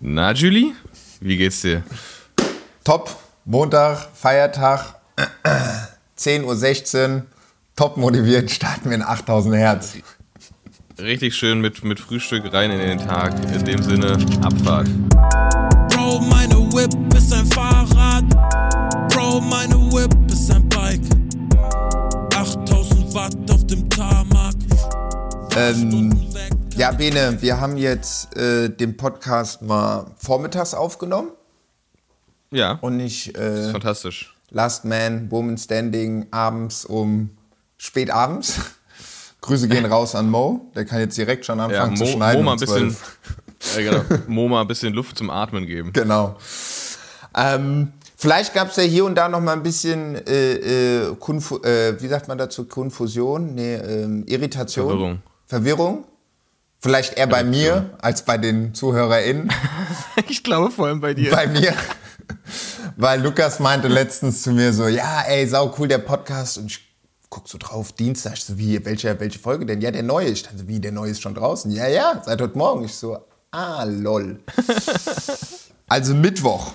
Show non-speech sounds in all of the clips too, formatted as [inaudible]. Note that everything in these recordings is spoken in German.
Na, Julie, wie geht's dir? Top, Montag, Feiertag, [clears throat] 10.16 Uhr, top motiviert, starten wir in 8000 Hertz. Richtig schön mit, mit Frühstück rein in den Tag. In dem Sinne, Abfahrt. Bro, meine Whip ist ein Fahrrad. Bro, meine Whip ist ein Bike. 8000 Watt auf dem Tarmac. Ähm, ja, Bene, wir haben jetzt äh, den Podcast mal vormittags aufgenommen Ja, und nicht das ist äh, fantastisch. Last Man, Woman Standing abends um spät abends. [laughs] Grüße gehen raus an Mo, der kann jetzt direkt schon Ja, anfangen zu Mo, schneiden. Mo mal ein bisschen, 12. [laughs] ja, genau, Mo mal ein bisschen Luft zum Atmen geben. Genau. Ähm, vielleicht gab es ja hier und da noch mal ein bisschen, äh, äh, äh, wie sagt man dazu, Konfusion? Nee, ähm, Irritation. Verwirrung. Verwirrung. Vielleicht eher bei mir als bei den ZuhörerInnen. [laughs] Ich glaube vor allem bei dir. bei mir. Weil Lukas meinte letztens zu mir so, ja, ey, sau cool der Podcast. Und ich guck so drauf, Dienstag, ich so, wie, welche, welche Folge denn? Ja, der neue. Ich dachte, wie, der neue ist schon draußen? Ja, ja, seit heute Morgen. Ich so, ah, lol. [laughs] also Mittwoch.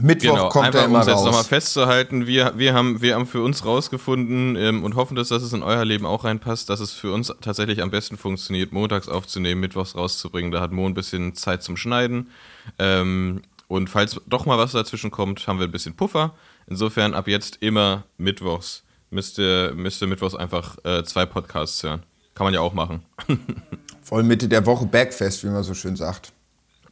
Mittwoch Genau, kommt einfach er um immer es jetzt nochmal festzuhalten, wir, wir, haben, wir haben für uns rausgefunden ähm, und hoffen, dass das in euer Leben auch reinpasst, dass es für uns tatsächlich am besten funktioniert, montags aufzunehmen, mittwochs rauszubringen. Da hat Mo ein bisschen Zeit zum Schneiden. Ähm, und falls doch mal was dazwischen kommt, haben wir ein bisschen Puffer. Insofern ab jetzt immer mittwochs. Müsst ihr, müsst ihr mittwochs einfach äh, zwei Podcasts hören. Kann man ja auch machen. [laughs] Voll Mitte der Woche Bergfest, wie man so schön sagt.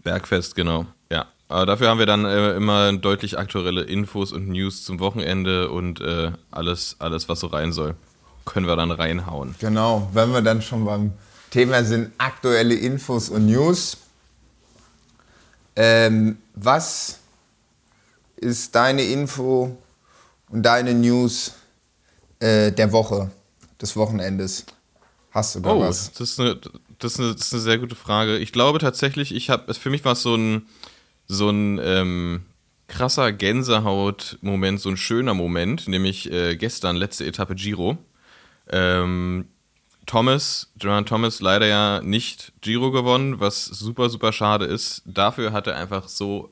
Bergfest, genau. Ja. Aber dafür haben wir dann äh, immer deutlich aktuelle Infos und News zum Wochenende und äh, alles, alles, was so rein soll, können wir dann reinhauen. Genau, wenn wir dann schon beim Thema sind, aktuelle Infos und News. Ähm, was ist deine Info und deine News äh, der Woche, des Wochenendes? Hast du da Oh, was? das ist, eine, das, ist eine, das ist eine sehr gute Frage. Ich glaube tatsächlich, ich habe, für mich war es so ein, so ein ähm, krasser Gänsehaut-Moment, so ein schöner Moment, nämlich äh, gestern, letzte Etappe Giro. Ähm, Thomas, Geraint Thomas leider ja nicht Giro gewonnen, was super, super schade ist. Dafür hat er einfach so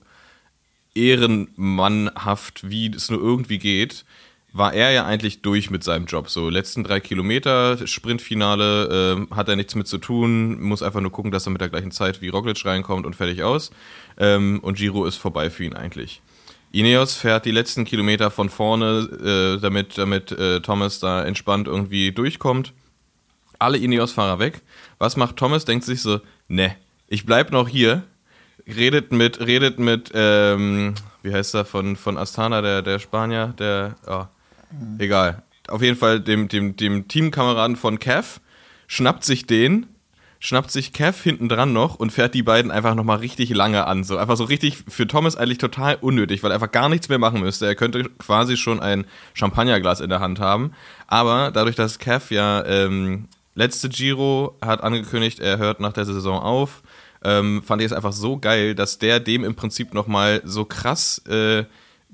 ehrenmannhaft, wie es nur irgendwie geht, war er ja eigentlich durch mit seinem Job. So, letzten drei Kilometer, Sprintfinale, ähm, hat er nichts mit zu tun, muss einfach nur gucken, dass er mit der gleichen Zeit wie Roglic reinkommt und fertig aus. Ähm, und Giro ist vorbei für ihn eigentlich. Ineos fährt die letzten Kilometer von vorne, äh, damit, damit äh, Thomas da entspannt irgendwie durchkommt alle Ineos-Fahrer weg. Was macht Thomas? Denkt sich so, ne, ich bleib noch hier. Redet mit, redet mit, ähm, wie heißt er von, von Astana, der, der Spanier, der, oh, egal. Auf jeden Fall dem, dem, dem Teamkameraden von Cav, schnappt sich den, schnappt sich Cav hinten dran noch und fährt die beiden einfach nochmal richtig lange an. So einfach so richtig für Thomas eigentlich total unnötig, weil er einfach gar nichts mehr machen müsste. Er könnte quasi schon ein Champagnerglas in der Hand haben. Aber dadurch, dass Cav ja ähm, letzte Giro hat angekündigt, er hört nach der Saison auf, ähm, fand ich es einfach so geil, dass der dem im Prinzip nochmal so krass äh,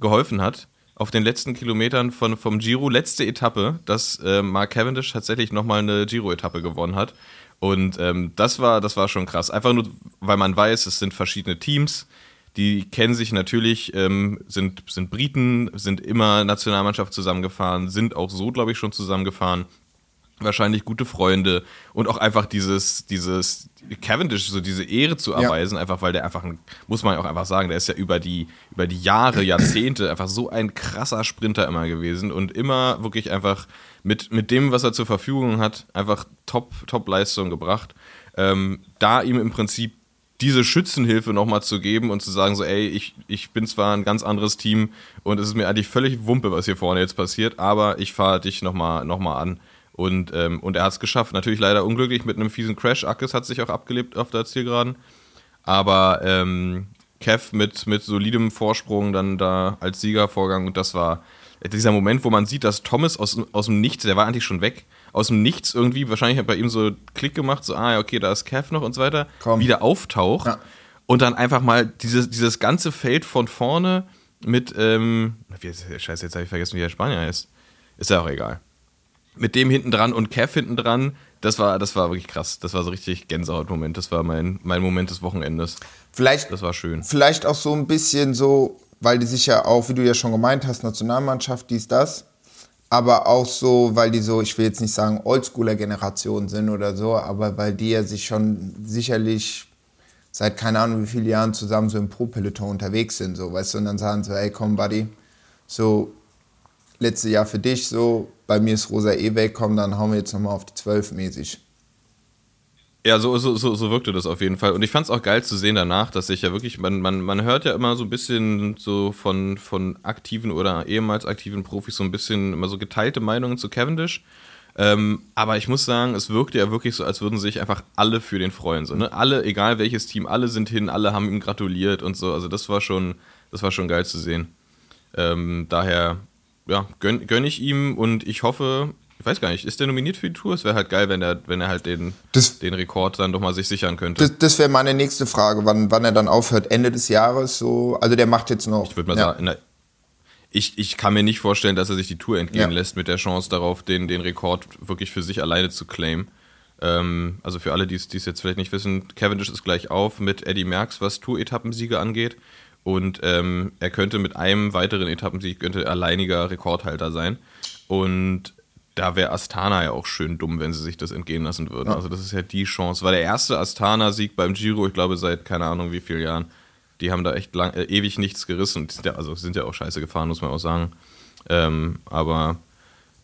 geholfen hat. Auf den letzten Kilometern von, vom Giro, letzte Etappe, dass äh, Mark Cavendish tatsächlich nochmal eine Giro-Etappe gewonnen hat. Und ähm, das war, das war schon krass. Einfach nur, weil man weiß, es sind verschiedene Teams, die kennen sich natürlich, ähm, sind, sind Briten, sind immer Nationalmannschaft zusammengefahren, sind auch so, glaube ich, schon zusammengefahren. Wahrscheinlich gute Freunde und auch einfach dieses, dieses Cavendish, so diese Ehre zu erweisen, einfach weil der einfach, ein, muss man ja auch einfach sagen, der ist ja über die, über die Jahre, Jahrzehnte einfach so ein krasser Sprinter immer gewesen und immer wirklich einfach mit, mit dem, was er zur Verfügung hat, einfach top, top Leistung gebracht. Ähm, da ihm im Prinzip diese Schützenhilfe nochmal zu geben und zu sagen, so, ey, ich, ich bin zwar ein ganz anderes Team und es ist mir eigentlich völlig Wumpe, was hier vorne jetzt passiert, aber ich fahre dich nochmal noch mal an. Und, ähm, und er hat es geschafft. Natürlich leider unglücklich mit einem fiesen Crash. Akkes hat sich auch abgelebt auf der Zielgeraden. Aber ähm, Kev mit, mit solidem Vorsprung dann da als Siegervorgang. Und das war dieser Moment, wo man sieht, dass Thomas aus, aus dem Nichts, der war eigentlich schon weg, aus dem Nichts irgendwie, wahrscheinlich hat bei ihm so Klick gemacht, so, ah ja, okay, da ist Kev noch und so weiter, Komm. wieder auftaucht Ja. und dann einfach mal dieses, dieses ganze Feld von vorne mit, ähm, wie Scheiße, jetzt habe ich vergessen, wie der Spanier heißt. Ist ja auch egal. Mit dem hinten dran und Kev hinten dran, das war, das war wirklich krass. Das war so richtig Gänsehaut-Moment. Das war mein, mein Moment des Wochenendes. Vielleicht, Das war schön. vielleicht auch so ein bisschen so, weil die sich ja auch, wie du ja schon gemeint hast, Nationalmannschaft, dies, das, aber auch so, weil die so, ich will jetzt nicht sagen Oldschooler-Generation sind oder so, aber weil die ja sich schon sicherlich seit keine Ahnung wie vielen Jahren zusammen so im Pro-Peloton unterwegs sind, so, weißt du, und dann sagen so, ey, komm, Buddy, so, letztes Jahr für dich, so, bei mir ist Rosa eh weg, dann hauen wir jetzt nochmal auf die 12 mäßig. Ja, so, so, so, so wirkte das auf jeden Fall. Und ich fand es auch geil zu sehen danach, dass sich ja wirklich, man, man, man hört ja immer so ein bisschen so von, von aktiven oder ehemals aktiven Profis so ein bisschen immer so geteilte Meinungen zu Cavendish. Ähm, aber ich muss sagen, es wirkte ja wirklich so, als würden sich einfach alle für den freuen. So, ne? Alle, egal welches Team, alle sind hin, alle haben ihm gratuliert und so. Also das war schon, das war schon geil zu sehen. Ähm, daher, ja, gönn, gönn ich ihm und ich hoffe, ich weiß gar nicht, ist der nominiert für die Tour? Es wäre halt geil, wenn er, wenn er halt den, Das- den Rekord dann doch mal sich sichern könnte. Das, das wäre meine nächste Frage, wann, wann er dann aufhört. Ende des Jahres so. Also der macht jetzt noch. Ich würde mal ja. sagen, na, ich, ich kann mir nicht vorstellen, dass er sich die Tour entgehen Ja. lässt mit der Chance darauf, den, den Rekord wirklich für sich alleine zu claimen. Ähm, also für alle, die es die es jetzt vielleicht nicht wissen, Cavendish ist gleich auf mit Eddie Merckx, was Tour-Etappensiege angeht. Und ähm, er könnte mit einem weiteren Etappensieg könnte alleiniger Rekordhalter sein. Und da wäre Astana ja auch schön dumm, wenn sie sich das entgehen lassen würden. Also das ist ja die Chance. War der erste Astana-Sieg beim Giro, ich glaube seit keine Ahnung wie vielen Jahren. Die haben da echt lang, äh, ewig nichts gerissen. Die sind ja, also sind ja auch scheiße gefahren, muss man auch sagen. Ähm, aber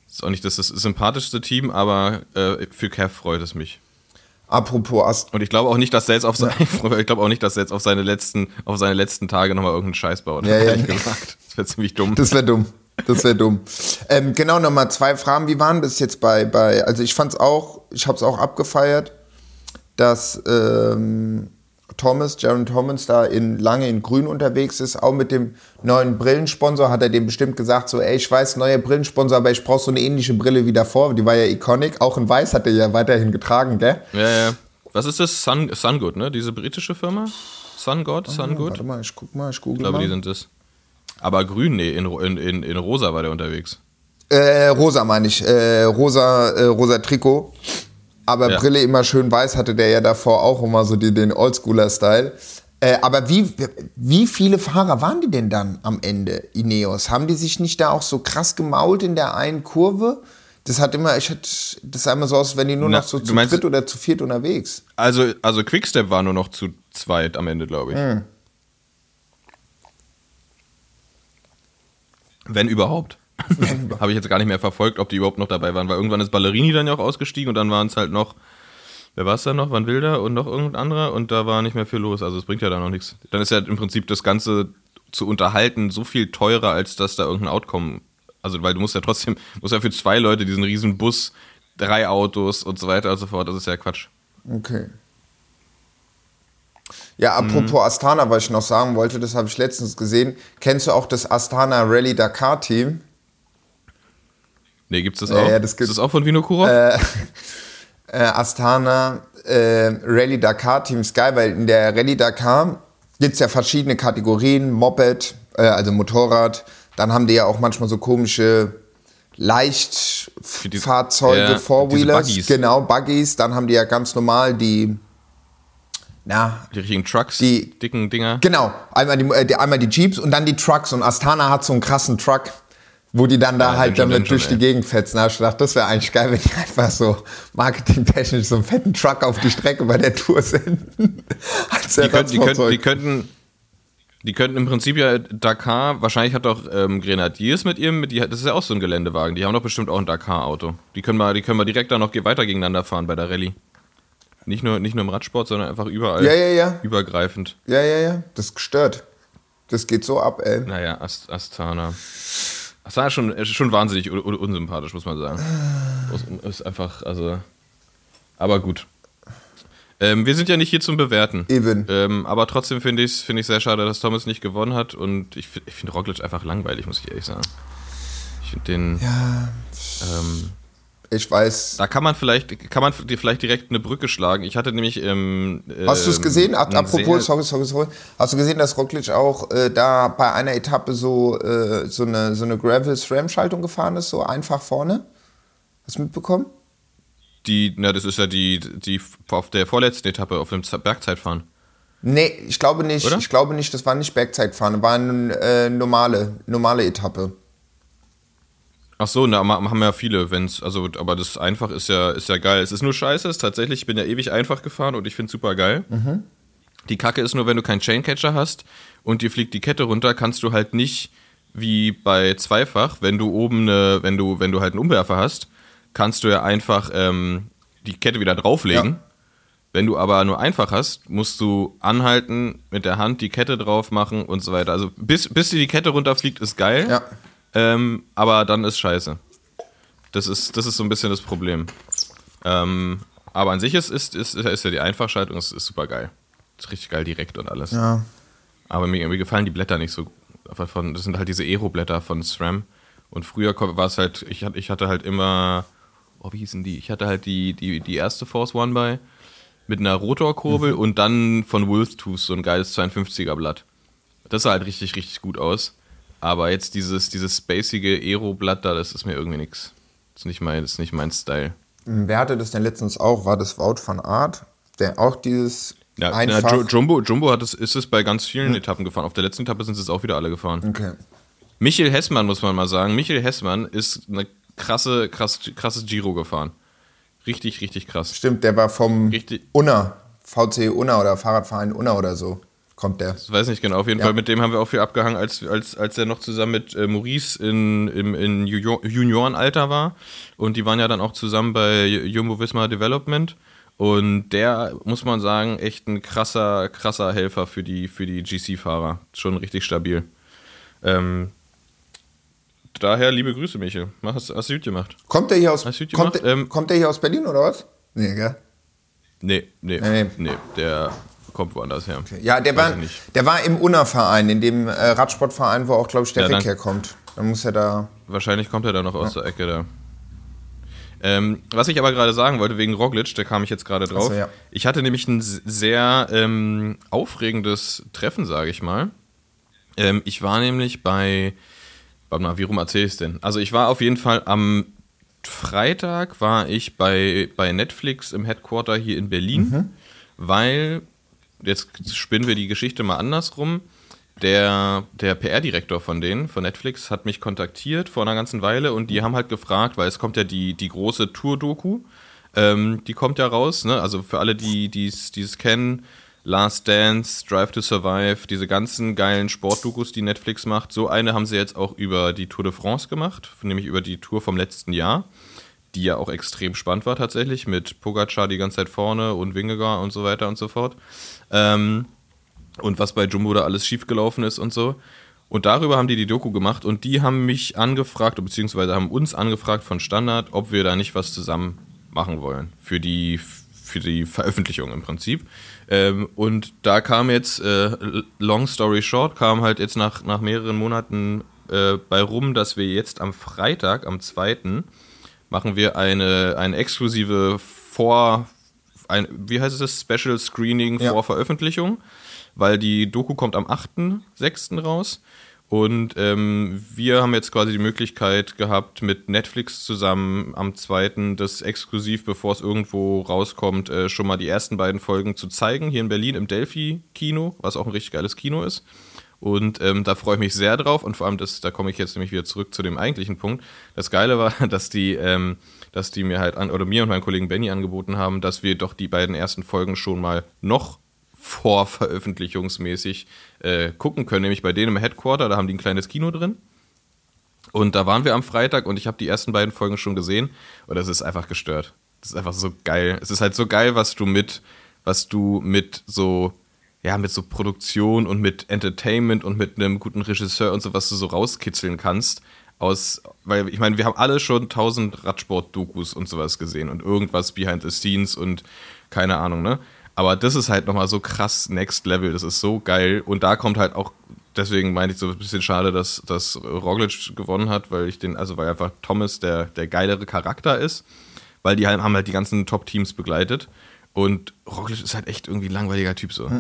ist auch nicht das, das sympathischste Team, aber äh, für Kev freut es mich. Apropos Ast Und ich glaube auch nicht, dass er jetzt auf seine, [laughs] ich glaube auch nicht, dass er jetzt auf seine letzten, auf seine letzten Tage nochmal irgendeinen Scheiß baut. Ja, ja. gesagt. Das wäre ziemlich dumm. Das wäre dumm. Das wäre dumm. Ähm, genau, nochmal zwei Fragen. Wie waren das jetzt bei, bei also ich fand's auch, ich habe es auch abgefeiert, dass ähm, Thomas, Jaron Thomas da in, lange in grün unterwegs ist, auch mit dem neuen Brillensponsor, hat er dem bestimmt gesagt, so, ey, ich weiß, neuer Brillensponsor, aber ich brauche so eine ähnliche Brille wie davor, die war ja iconic, auch in weiß hat er ja weiterhin getragen, gell? Ja, ja. Was ist das? Sun, Sungood, ne? Diese britische Firma? Sungod? Sungood? Warte mal, ich guck mal, ich google Ich glaube, mal. die sind das. Aber grün, nee, in, in, in, in rosa war der unterwegs. Äh, rosa meine ich, äh, rosa, äh, rosa Trikot. Aber Ja. Brille immer schön weiß hatte der ja davor auch immer so die, den Oldschooler-Style. Äh, aber wie, wie viele Fahrer waren die denn dann am Ende, Ineos? Haben die sich nicht da auch so krass gemault in der einen Kurve? Das hat immer, ich hatte, das sah immer so aus, wenn die nur Na, noch so zu meinst- dritt oder zu viert unterwegs. Also, also Quickstep war nur noch zu zweit am Ende, glaube ich. Hm. Wenn überhaupt. [laughs] Habe ich jetzt gar nicht mehr verfolgt, ob die überhaupt noch dabei waren, weil irgendwann ist Ballerini dann ja auch ausgestiegen und dann waren es halt noch, wer war es dann noch? Van Wilder und noch irgendein anderer und da war nicht mehr viel los. Also es bringt ja da noch nichts. Dann ist ja im Prinzip das Ganze zu unterhalten so viel teurer, als dass da irgendein Outcome, also weil du musst ja trotzdem, musst ja für zwei Leute diesen riesen Bus, drei Autos und so weiter und so fort, das ist ja Quatsch. Okay. Ja, apropos Astana, was ich noch sagen wollte, das habe ich letztens gesehen. Kennst du auch das Astana Rally Dakar Team? Nee, gibt's das auch? ja, das ist gibt's. das auch von Vinokurov? [laughs] äh, Astana äh, Rallye Dakar Team ist geil, weil in der Rallye Dakar gibt es ja verschiedene Kategorien, Moped, äh, also Motorrad, dann haben die ja auch manchmal so komische Leichtfahrzeuge, ja, Four-Wheelers, Buggies. genau, Buggies, dann haben die ja ganz normal die, na, die richtigen Trucks, die- dicken Dinger. Genau, einmal die, äh, die, einmal die Jeeps und dann die Trucks. Und Astana hat so einen krassen Truck, wo die dann da Ja, halt damit durch die. Gegend fetzen. Da hab ich gedacht, das wäre eigentlich geil, wenn die einfach so marketingtechnisch so einen fetten Truck auf die Strecke bei der Tour senden. [laughs] Die könnten, die, könnten, die, könnten, die könnten im Prinzip ja Dakar, wahrscheinlich hat doch ähm, Grenadiers mit ihrem, mit, die, das ist ja auch so ein Geländewagen, die haben doch bestimmt auch ein Dakar-Auto. Die können wir, die können wir direkt dann noch weiter gegeneinander fahren bei der Rallye. Nicht nur, nicht nur im Radsport, sondern einfach überall. Ja, ja, ja. Übergreifend. Ja, ja, ja, das ist gestört. Das geht so ab, ey. Naja, Ast Astana. Astana ist schon, ist schon wahnsinnig un un unsympathisch, muss man sagen. Ist- einfach, also. Aber gut. Ähm, wir sind ja nicht hier zum Bewerten. Eben. Ähm, aber trotzdem finde ich es find ich sehr schade, dass Thomas nicht gewonnen hat. Und ich, ich finde Roglic einfach langweilig, muss ich ehrlich sagen. Ich finde den. Ja, Ähm, ich weiß. da kann man vielleicht, kann man dir vielleicht direkt eine Brücke schlagen. Ich hatte nämlich. Ähm, Hast du es ähm, gesehen? Apropos, sorry, sorry, sorry. Hast du gesehen, dass Roglic auch äh, da bei einer Etappe so, äh, so eine, so eine Gravel-SRAM-Schaltung gefahren ist, so einfach vorne? Hast du mitbekommen? Die, na, das ist ja die, die auf der vorletzten Etappe auf dem Bergzeitfahren. Nee, ich glaube nicht. Oder? Ich glaube nicht, das war nicht Bergzeitfahren, war eine äh, normale, normale Etappe. Ach so, na, haben ja viele, wenn's, also, aber das einfach ist ja, ist ja geil. Es ist nur scheiße, es ist tatsächlich, ich bin ja ewig einfach gefahren und ich finde super geil. Die Kacke ist nur, wenn du keinen Chaincatcher hast und dir fliegt die Kette runter, kannst du halt nicht wie bei Zweifach, wenn du oben eine, wenn du, wenn du halt einen Umwerfer hast, kannst du ja einfach ähm, die Kette wieder drauflegen. Ja. Wenn du aber nur einfach hast, musst du anhalten, mit der Hand die Kette drauf machen und so weiter. Also bis, bis dir die Kette runterfliegt, ist geil. Ja. Ähm, aber dann ist scheiße. Das ist, das ist so ein bisschen das Problem. Ähm, aber an sich ist, ist, ist, ist ja die Einfachschaltung ist, ist super geil. Ist richtig geil direkt und alles. Ja. Aber mir, mir gefallen die Blätter nicht so. Von, das sind halt diese Aero-Blätter von SRAM. Und früher war es halt, ich hatte, ich hatte halt immer, oh, wie hießen die? Ich hatte halt die, die, die erste Force One bei mit einer Rotorkurbel und dann von Wolftooth so ein geiles 52er Blatt. Das sah halt richtig, richtig gut aus. Aber jetzt dieses, dieses spacige Aero-Blatt da, das ist mir irgendwie nix. Das ist nicht mein, das ist nicht mein Style. Wer hatte das denn letztens auch? War das Wout van Art? Der auch dieses Ja, na, einfach... Ju- Jumbo, Jumbo hat es, ist es bei ganz vielen Etappen gefahren. Auf der letzten Etappe sind es auch wieder alle gefahren. okay. Michael Hessmann, muss man mal sagen. Michael Hessmann ist eine krasse, krass, krasses Giro gefahren. Richtig, richtig krass. Stimmt, der war vom Richtig. Unna, VC Unna oder Fahrradverein Unna oder so. Kommt der. Ich weiß nicht genau. Auf jeden Ja. Fall, mit dem haben wir auch viel abgehangen, als, als, als er noch zusammen mit äh, Maurice in, im, in Junior- Juniorenalter war. Und die waren ja dann auch zusammen bei Jumbo Visma Development. Und der, muss man sagen, echt ein krasser, krasser Helfer für die, für die GC-Fahrer. Schon richtig stabil. Ähm, daher liebe Grüße, Michael. Mach, hast, hast du gut gemacht. Kommt der hier aus, kommt, der, Ähm, kommt der hier aus Berlin oder was? Nee, gell? Nee, nee, Nee. nee, der kommt woanders her. Ja, der war, der war im Unna-Verein, in dem äh, Radsportverein, wo auch, glaube ich, der Ja, herkommt. Dann muss er da. Wahrscheinlich kommt er da noch aus der Ecke da. Ähm, was ich aber gerade sagen wollte, wegen Roglic, da kam ich jetzt gerade drauf. Ach so, ja. Ich hatte nämlich ein sehr ähm, aufregendes Treffen, sage ich mal. Ähm, ich war nämlich bei, warte mal, wie rum erzähle ich es denn? Also ich war auf jeden Fall am Freitag war ich bei, bei Netflix im Headquarter hier in Berlin, weil, jetzt spinnen wir die Geschichte mal andersrum, der, der PR-Direktor von denen, von Netflix, hat mich kontaktiert vor einer ganzen Weile und die haben halt gefragt, weil es kommt ja die, die große Tour-Doku, ähm, die kommt ja raus, ne? Also für alle, die es kennen, Last Dance, Drive to Survive, diese ganzen geilen Sportdokus, die Netflix macht. So eine haben sie jetzt auch über die Tour de France gemacht, nämlich über die Tour vom letzten Jahr, die ja auch extrem spannend war tatsächlich, mit Pogacar die ganze Zeit vorne und Wingegaard und so weiter und so fort. Ähm, und was bei Jumbo da alles schiefgelaufen ist und so. Und darüber haben die die Doku gemacht und die haben mich angefragt, beziehungsweise haben uns angefragt von Standard, ob wir da nicht was zusammen machen wollen für die, für die Veröffentlichung im Prinzip. Ähm, und da kam jetzt, äh, long story short, kam halt jetzt nach, nach mehreren Monaten äh, bei rum, dass wir jetzt am Freitag, am 2., machen wir eine, eine exklusive Vor, ein, wie heißt es? Special Screening Ja. vor Veröffentlichung, weil die Doku kommt am 8.6. raus. Und ähm, wir haben jetzt quasi die Möglichkeit gehabt, mit Netflix zusammen am 2. das exklusiv, bevor es irgendwo rauskommt, äh, schon mal die ersten beiden Folgen zu zeigen, hier in Berlin im Delphi-Kino, was auch ein richtig geiles Kino ist. Und ähm, da freue ich mich sehr drauf. Und vor allem, das, da komme ich jetzt nämlich wieder zurück zu dem eigentlichen Punkt. Das Geile war, [laughs] dass die, ähm, dass die mir halt an, oder mir und meinem Kollegen Benny angeboten haben, dass wir doch die beiden ersten Folgen schon mal noch vorveröffentlichungsmäßig äh, gucken können. Nämlich bei denen im Headquarter, da haben die ein kleines Kino drin. Und da waren wir am Freitag und ich habe die ersten beiden Folgen schon gesehen. Und das ist einfach gestört. Das ist einfach so geil. Es ist halt so geil, was du mit, was du mit so, ja, mit so Produktion und mit Entertainment und mit einem guten Regisseur und so, was du so rauskitzeln kannst. Aus, weil ich meine, wir haben alle schon tausend Radsport-Dokus und sowas gesehen und irgendwas behind the scenes und keine Ahnung, ne? Aber das ist halt nochmal so krass Next Level. Das ist so geil. Und da kommt halt auch, deswegen meine ich so ein bisschen schade, dass, dass Roglic gewonnen hat, weil ich den, also weil einfach Thomas der, der geilere Charakter ist, weil die halt, haben halt die ganzen Top-Teams begleitet. Und Roglic ist halt echt irgendwie ein langweiliger Typ so.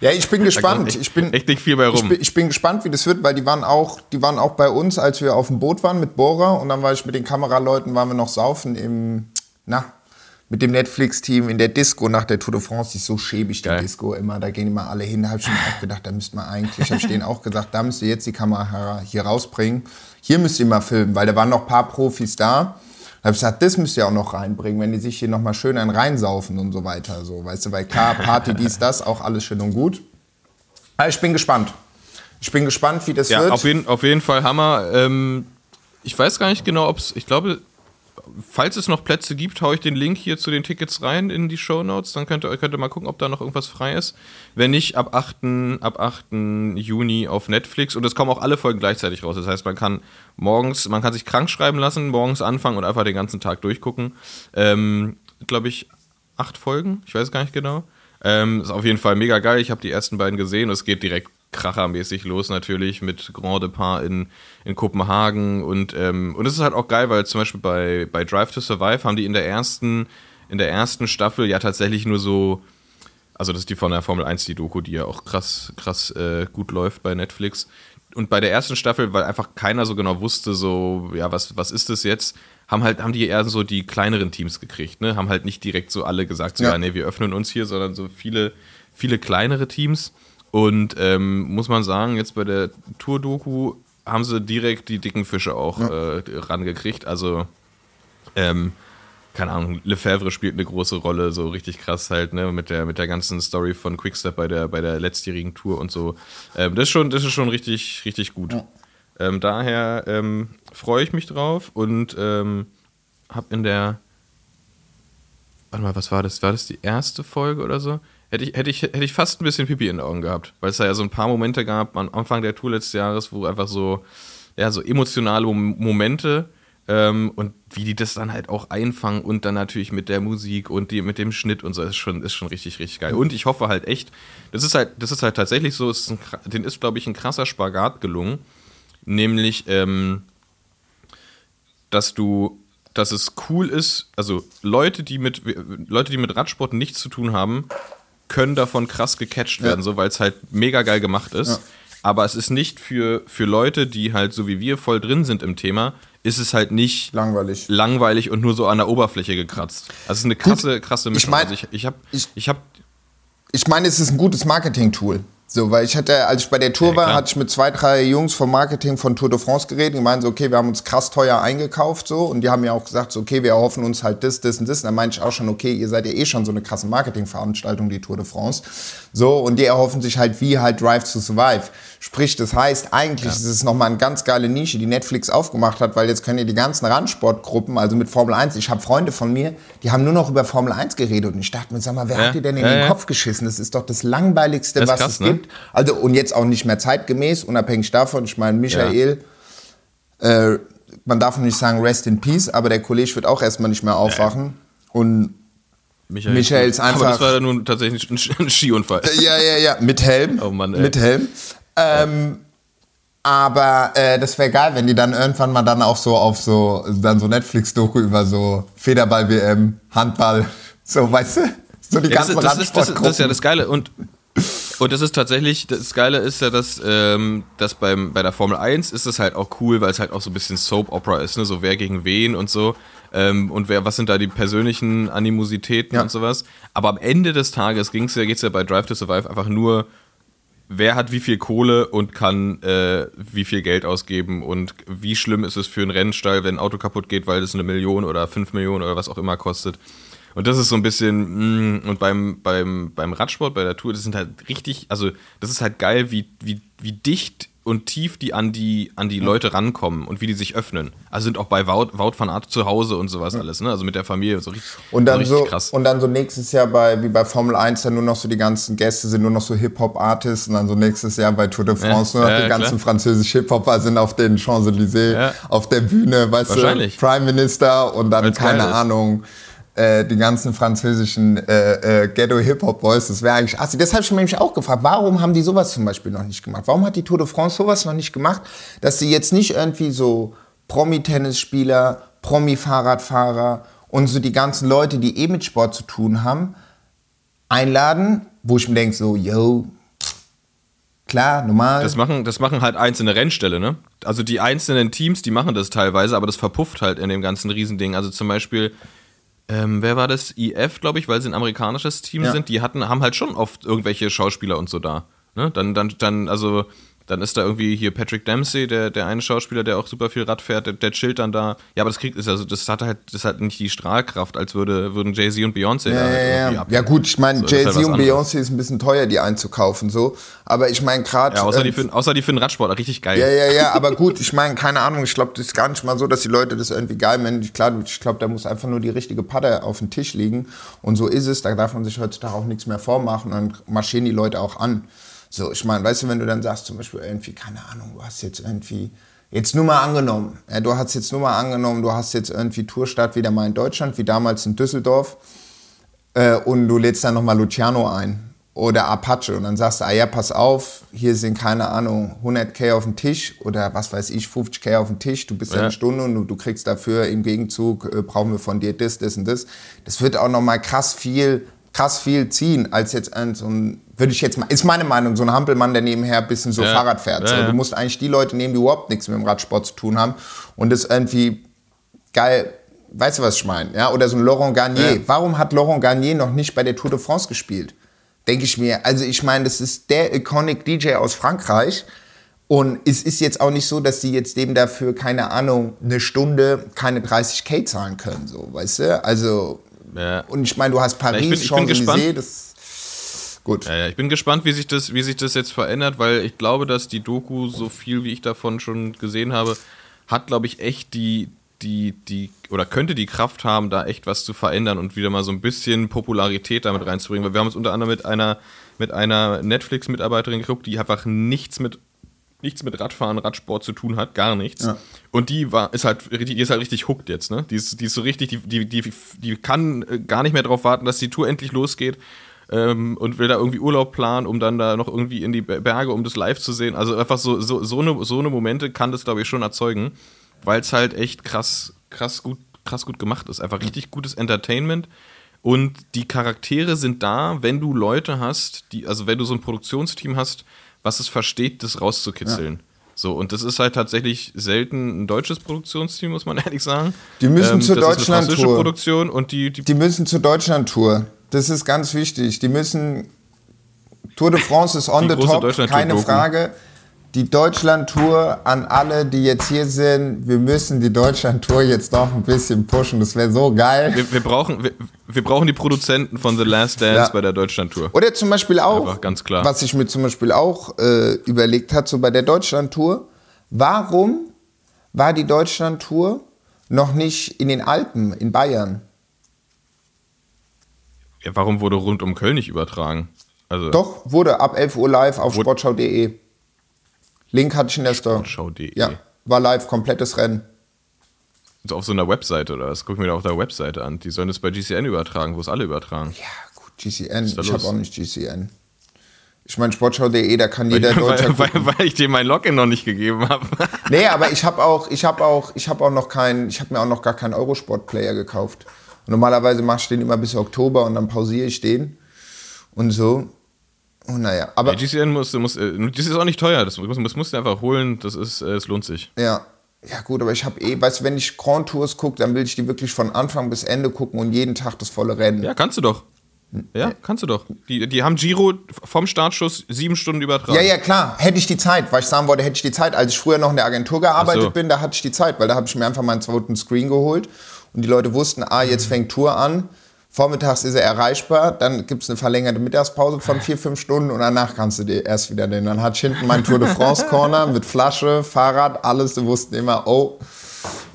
Ja, ich bin gespannt. echt, ich bin, echt nicht viel bei ich rum. bin, ich bin gespannt, wie das wird, weil die waren auch, die waren auch bei uns, als wir auf dem Boot waren mit Bora und dann war ich mit den Kameraleuten, waren wir noch saufen im, na, mit dem Netflix-Team in der Disco nach der Tour de France, die ist so schäbig, die Geil. Disco immer, da gehen immer alle hin. Da habe ich schon auch gedacht, da müsste man eigentlich, habe ich denen auch gesagt, da müsst ihr jetzt die Kamera hier rausbringen. Hier müsst ihr mal filmen, weil da waren noch ein paar Profis da. Da habe ich gesagt, das müsst ihr auch noch reinbringen, wenn die sich hier nochmal schön einen reinsaufen und so weiter. So, weißt du, weil klar, Party, [laughs] dies, das, auch alles schön und gut. Aber ich bin gespannt. Ich bin gespannt, wie das Ja, wird. auf jeden, auf jeden Fall Hammer. Ähm, ich weiß gar nicht genau, ob es, ich glaube, falls es noch Plätze gibt, haue ich den Link hier zu den Tickets rein in die Show Notes. Dann könnt ihr, könnt ihr mal gucken, ob da noch irgendwas frei ist. Wenn nicht, ab 8. ab 8. Juni auf Netflix. Und es kommen auch alle Folgen gleichzeitig raus. Das heißt, man kann morgens, man kann sich krank schreiben lassen, morgens anfangen und einfach den ganzen Tag durchgucken. Ähm, glaube ich, acht Folgen. Ich weiß gar nicht genau. Ähm, ist auf jeden Fall mega geil. Ich habe die ersten beiden gesehen. Es geht direkt krachermäßig los natürlich mit Grand Depart in, in Kopenhagen und ähm, und es ist halt auch geil, weil zum Beispiel bei, bei Drive to Survive haben die in der ersten in der ersten Staffel ja tatsächlich nur so also das ist die von der Formel 1 die Doku, die ja auch krass krass äh, gut läuft bei Netflix und bei der ersten Staffel, weil einfach keiner so genau wusste so ja was was ist das jetzt haben halt haben die eher so die kleineren Teams gekriegt, ne? Haben halt nicht direkt so alle gesagt, so Ja. ja, nee, wir öffnen uns hier, sondern so viele viele kleinere Teams und ähm, muss man sagen, jetzt bei der Tour-Doku haben sie direkt die dicken Fische auch äh, rangekriegt. Also, ähm, keine Ahnung, Lefebvre spielt eine große Rolle, so richtig krass halt, ne, mit der, mit der ganzen Story von Quickstep bei der, bei der letztjährigen Tour und so. Ähm, das ist schon, das ist schon richtig, richtig gut. Ähm, daher ähm, freue ich mich drauf und ähm, habe in der, warte mal, was war das? War das die erste Folge oder so? Hätte ich, hätte ich, hätte ich fast ein bisschen Pipi in den Augen gehabt, weil es da ja so ein paar Momente gab am Anfang der Tour letztes Jahres, wo einfach so, ja, so emotionale Mom- Momente ähm, und wie die das dann halt auch einfangen und dann natürlich mit der Musik und die, mit dem Schnitt und so, ist schon, ist schon richtig, richtig geil. Und ich hoffe halt echt, das ist halt, das ist halt tatsächlich so, ist ein, den ist, glaube ich, ein krasser Spagat gelungen, nämlich, ähm, dass du, dass es cool ist, also Leute, die mit Leute, die mit Radsport nichts zu tun haben, können davon krass gecatcht werden, so weil es halt mega geil gemacht ist. Aber es ist nicht für, für Leute, die halt so wie wir voll drin sind im Thema, ist es halt nicht Langweilig. langweilig und nur so an der Oberfläche gekratzt. Also es ist eine krasse, krasse Mischung. mein- also ich, ich habe ich- ich hab, ich meine, es ist ein gutes Marketing-Tool. So, weil ich hatte, als ich bei der Tour Ja, war, hatte ich mit zwei, drei Jungs vom Marketing von Tour de France geredet. Die meinen so, okay, wir haben uns krass teuer eingekauft, so. Und die haben mir auch gesagt, so, okay, wir erhoffen uns halt das, das und das. Und dann meinte ich auch schon, okay, ihr seid ja eh schon so eine krasse Marketingveranstaltung, die Tour de France. So, und die erhoffen sich halt wie halt Drive to Survive. Sprich, das heißt, eigentlich ist es nochmal eine ganz geile Nische, die Netflix aufgemacht hat, weil jetzt können ja die ganzen Randsportgruppen, also mit Formel 1, ich habe Freunde von mir, die haben nur noch über Formel 1 geredet. Und ich dachte mir, sag mal, wer Ja, hat dir denn in ja, den ja. Kopf geschissen? Das ist doch das langweiligste, Das was krass, es ne? gibt. Also, und jetzt auch nicht mehr zeitgemäß, unabhängig davon. Ich meine, Michael, äh, man darf nicht sagen Rest in Peace, aber der Kollege wird auch erstmal nicht mehr aufwachen. Und Michael, Michael ist Aber einfach- das war dann nun tatsächlich ein Skiunfall. ja, ja, ja, mit Helm. Oh Mann, ey. Mit Helm. Ähm, aber äh, das wäre geil, wenn die dann irgendwann mal dann auch so auf so, dann so Netflix-Doku über so Federball-WM, Handball, [laughs] so, weißt du? So die Ja, das, ganzen das, ist, das, ist, das ist ja das Geile. Und, und das ist tatsächlich, das Geile ist ja, dass, ähm, dass beim, bei der Formel 1 ist es halt auch cool, weil es halt auch so ein bisschen Soap-Opera ist, ne? so wer gegen wen und so. Ähm, und wer, was sind da die persönlichen Animositäten Ja. und sowas. Aber am Ende des Tages ging's ja, geht's ja bei Drive to Survive einfach nur, wer hat wie viel Kohle und kann äh, wie viel Geld ausgeben und wie schlimm ist es für einen Rennstall, wenn ein Auto kaputt geht, weil es eine Million oder fünf Millionen oder was auch immer kostet. Und das ist so ein bisschen, mh, und beim, beim, beim Radsport, bei der Tour, das sind halt richtig, also das ist halt geil, wie, wie, wie dicht und tief die an die, an die Leute rankommen und wie die sich öffnen. Also sind auch bei Wout, Wout van Art zu Hause und sowas alles, ne? Also mit der Familie so richtig, Und dann, richtig so, krass. und dann so nächstes Jahr bei, wie bei Formel 1, dann nur noch so die ganzen Gäste sind nur noch so Hip-Hop-Artists und dann so nächstes Jahr bei Tour de France Ja, nur noch ja, die ganzen französischen Hip-Hopper sind auf den Champs-Élysées, Ja. auf der Bühne, weißt Wahrscheinlich. du, Prime Minister und dann, keine ist. Ahnung, äh, die ganzen französischen äh, äh, Ghetto-Hip-Hop-Boys, das wäre eigentlich assi. Das habe ich nämlich auch gefragt, warum haben die sowas zum Beispiel noch nicht gemacht? Warum hat die Tour de France sowas noch nicht gemacht, dass sie jetzt nicht irgendwie so Promi-Tennisspieler, Promi-Fahrradfahrer und so die ganzen Leute, die eh mit Sport zu tun haben, einladen, wo ich mir denke so, yo, klar, normal. Das machen, das machen halt einzelne Rennställe, ne? Also die einzelnen Teams, die machen das teilweise, aber das verpufft halt in dem ganzen Riesending. Also zum Beispiel, ähm, wer war das? IF, glaube ich, weil sie ein amerikanisches Team Ja. sind. Die hatten, haben halt schon oft irgendwelche Schauspieler und so da. Ne? Dann, dann, dann, also, dann ist da irgendwie hier Patrick Dempsey, der, der eine Schauspieler, der auch super viel Rad fährt, der, der chillt dann da. Ja, aber das kriegt, ist also, das hat halt, das hat nicht die Strahlkraft, als würde, würden Jay-Z und Beyoncé da Ja, halt ja, ja. ja gut, ich meine, So, Jay-Z halt und. Beyoncé ist ein bisschen teuer, die einzukaufen, so. Aber ich meine gerade. Ja, außer, die äh, für, außer die für den Radsport, richtig geil. Ja, ja, ja, aber gut, ich meine, keine Ahnung, ich glaube, das ist gar nicht mal so, dass die Leute das irgendwie geil finden. Ich- Klar, ich glaube, da muss einfach nur die richtige Patte auf dem Tisch liegen. Und so ist es, da darf man sich heutzutage auch nichts mehr vormachen, dann marschieren die Leute auch an. So, ich meine, weißt du, wenn du dann sagst, zum Beispiel irgendwie, keine Ahnung, du hast jetzt irgendwie, jetzt nur mal angenommen, ja, du hast jetzt nur mal angenommen, du hast jetzt irgendwie Tourstart wieder mal in Deutschland, wie damals in Düsseldorf, äh, und du lädst dann nochmal Luciano ein oder Apache und dann sagst du, ah ja, pass auf, hier sind keine Ahnung 100k auf dem Tisch oder was weiß ich, 50k auf dem Tisch, du bist ja. Eine Stunde und du, du kriegst dafür im Gegenzug, äh, brauchen wir von dir das, das und das. Das wird auch nochmal krass viel, krass viel ziehen, als jetzt ein, so ein, würde ich jetzt mal, ist meine Meinung, so ein Hampelmann, der nebenher ein bisschen so Ja. Fahrrad fährt. Ja, so. ja. Du musst eigentlich die Leute nehmen, die überhaupt nichts mit dem Radsport zu tun haben und das irgendwie geil, weißt du, was ich meine? Ja? Oder so ein Laurent Garnier. Ja. Warum hat Laurent Garnier noch nicht bei der Tour de France gespielt? Denke ich mir. Also ich meine, das ist der iconic DJ aus Frankreich. Und es ist jetzt auch nicht so, dass die jetzt dem dafür, keine Ahnung, eine Stunde keine 30k zahlen können, so, weißt du? Also, Ja. und ich meine, du hast ich Paris, bin- ich bin Champs-Élysées, gespannt. Gut. Ja, ja, ich bin gespannt, wie sich, das, wie sich das jetzt verändert, weil ich glaube, dass die Doku, so viel wie ich davon schon gesehen habe, hat, glaube ich, echt die, die, die, oder könnte die Kraft haben, da echt was zu verändern und wieder mal so ein bisschen Popularität damit reinzubringen. Weil wir haben uns unter anderem mit einer, mit einer Netflix-Mitarbeiterin geguckt, die einfach nichts mit nichts mit Radfahren, Radsport zu tun hat, gar nichts. Ja. Und die war, ist halt, richtig- die ist halt richtig hooked jetzt, ne? Die ist, die ist so richtig, die, die, die, die kann gar nicht mehr darauf warten, dass die Tour endlich losgeht ähm, und will da irgendwie Urlaub planen, um dann da noch irgendwie in die Be- Berge, um das live zu sehen. Also einfach so, so, so, eine, so eine Momente kann das, glaube ich, schon erzeugen, weil es halt echt krass, krass gut, krass gut gemacht ist. Einfach richtig gutes Entertainment. Und die Charaktere sind da, wenn du Leute hast, die, also wenn du so ein Produktionsteam hast, was es versteht, das rauszukitzeln. So, und das ist halt tatsächlich selten ein deutsches Produktionsteam, muss man [laughs] ehrlich sagen. Die müssen zur ist eine Deutschland-Tour. französische Produktion und die, die Die müssen zur Deutschland-Tour. Das ist ganz wichtig. Die müssen. Tour de France ist on Die the top, keine. Frage. Die Deutschland-Tour an alle, die jetzt hier sind, wir müssen die Deutschland-Tour jetzt noch ein bisschen pushen. Das wäre so geil. wir, wir, brauchen, wir, wir brauchen die Produzenten von The Last Dance Ja. bei der Deutschland-Tour. Oder zum Beispiel auch, Einfach ganz klar. was ich mir zum Beispiel auch äh, überlegt hat, so bei der Deutschland-Tour, warum war die Deutschland-Tour noch nicht in den Alpen, in Bayern? Ja, warum wurde rund um Köln nicht übertragen? Also, Doch, wurde ab 11 Uhr live auf sportschau.de. Link hatte ich in der Story. Sportschau.de. Ja, war live, komplettes Rennen. so auf so einer Webseite oder was? Guck mir da auf der Webseite an. Die sollen das bei GCN übertragen, wo es alle übertragen. Ja, gut, GCN. Ich habe auch nicht GCN. Ich meine, sportschau.de, da kann Weil, jeder [laughs] Deutscher weil, weil, weil ich dir mein Login noch nicht gegeben habe. Nee, aber ich habe auch, ich habe auch, ich habe auch noch keinen, ich habe mir auch noch gar keinen Eurosport-Player gekauft. Normalerweise mache ich den immer bis Oktober und dann pausiere ich den und so. Und naja, aber Ja, GCN muss, muss, äh, das ist auch nicht teuer. Das muss, das musst du einfach holen. Das ist, äh, es lohnt sich. ja. Ja gut, aber ich habe eh, weißt du, wenn ich Grand Tours gucke, dann will ich die wirklich von Anfang bis Ende gucken und jeden Tag das volle Rennen. Ja, kannst du doch. Ja, kannst du doch. Die, die haben Giro vom Startschuss sieben Stunden übertragen. Ja, ja, klar. Hätte ich die Zeit, weil ich sagen wollte, hätte ich die Zeit. Als ich früher noch in der Agentur gearbeitet so. bin, da hatte ich die Zeit, weil da habe ich mir einfach meinen zweiten Screen geholt und die Leute wussten, ah, jetzt fängt Tour an. Vormittags ist er erreichbar, dann gibt es eine verlängerte Mittagspause von vier, fünf Stunden und danach kannst du dir erst wieder den. Dann hatte ich hinten meinen Tour de France Corner mit Flasche, Fahrrad, alles. Du wussten immer, oh.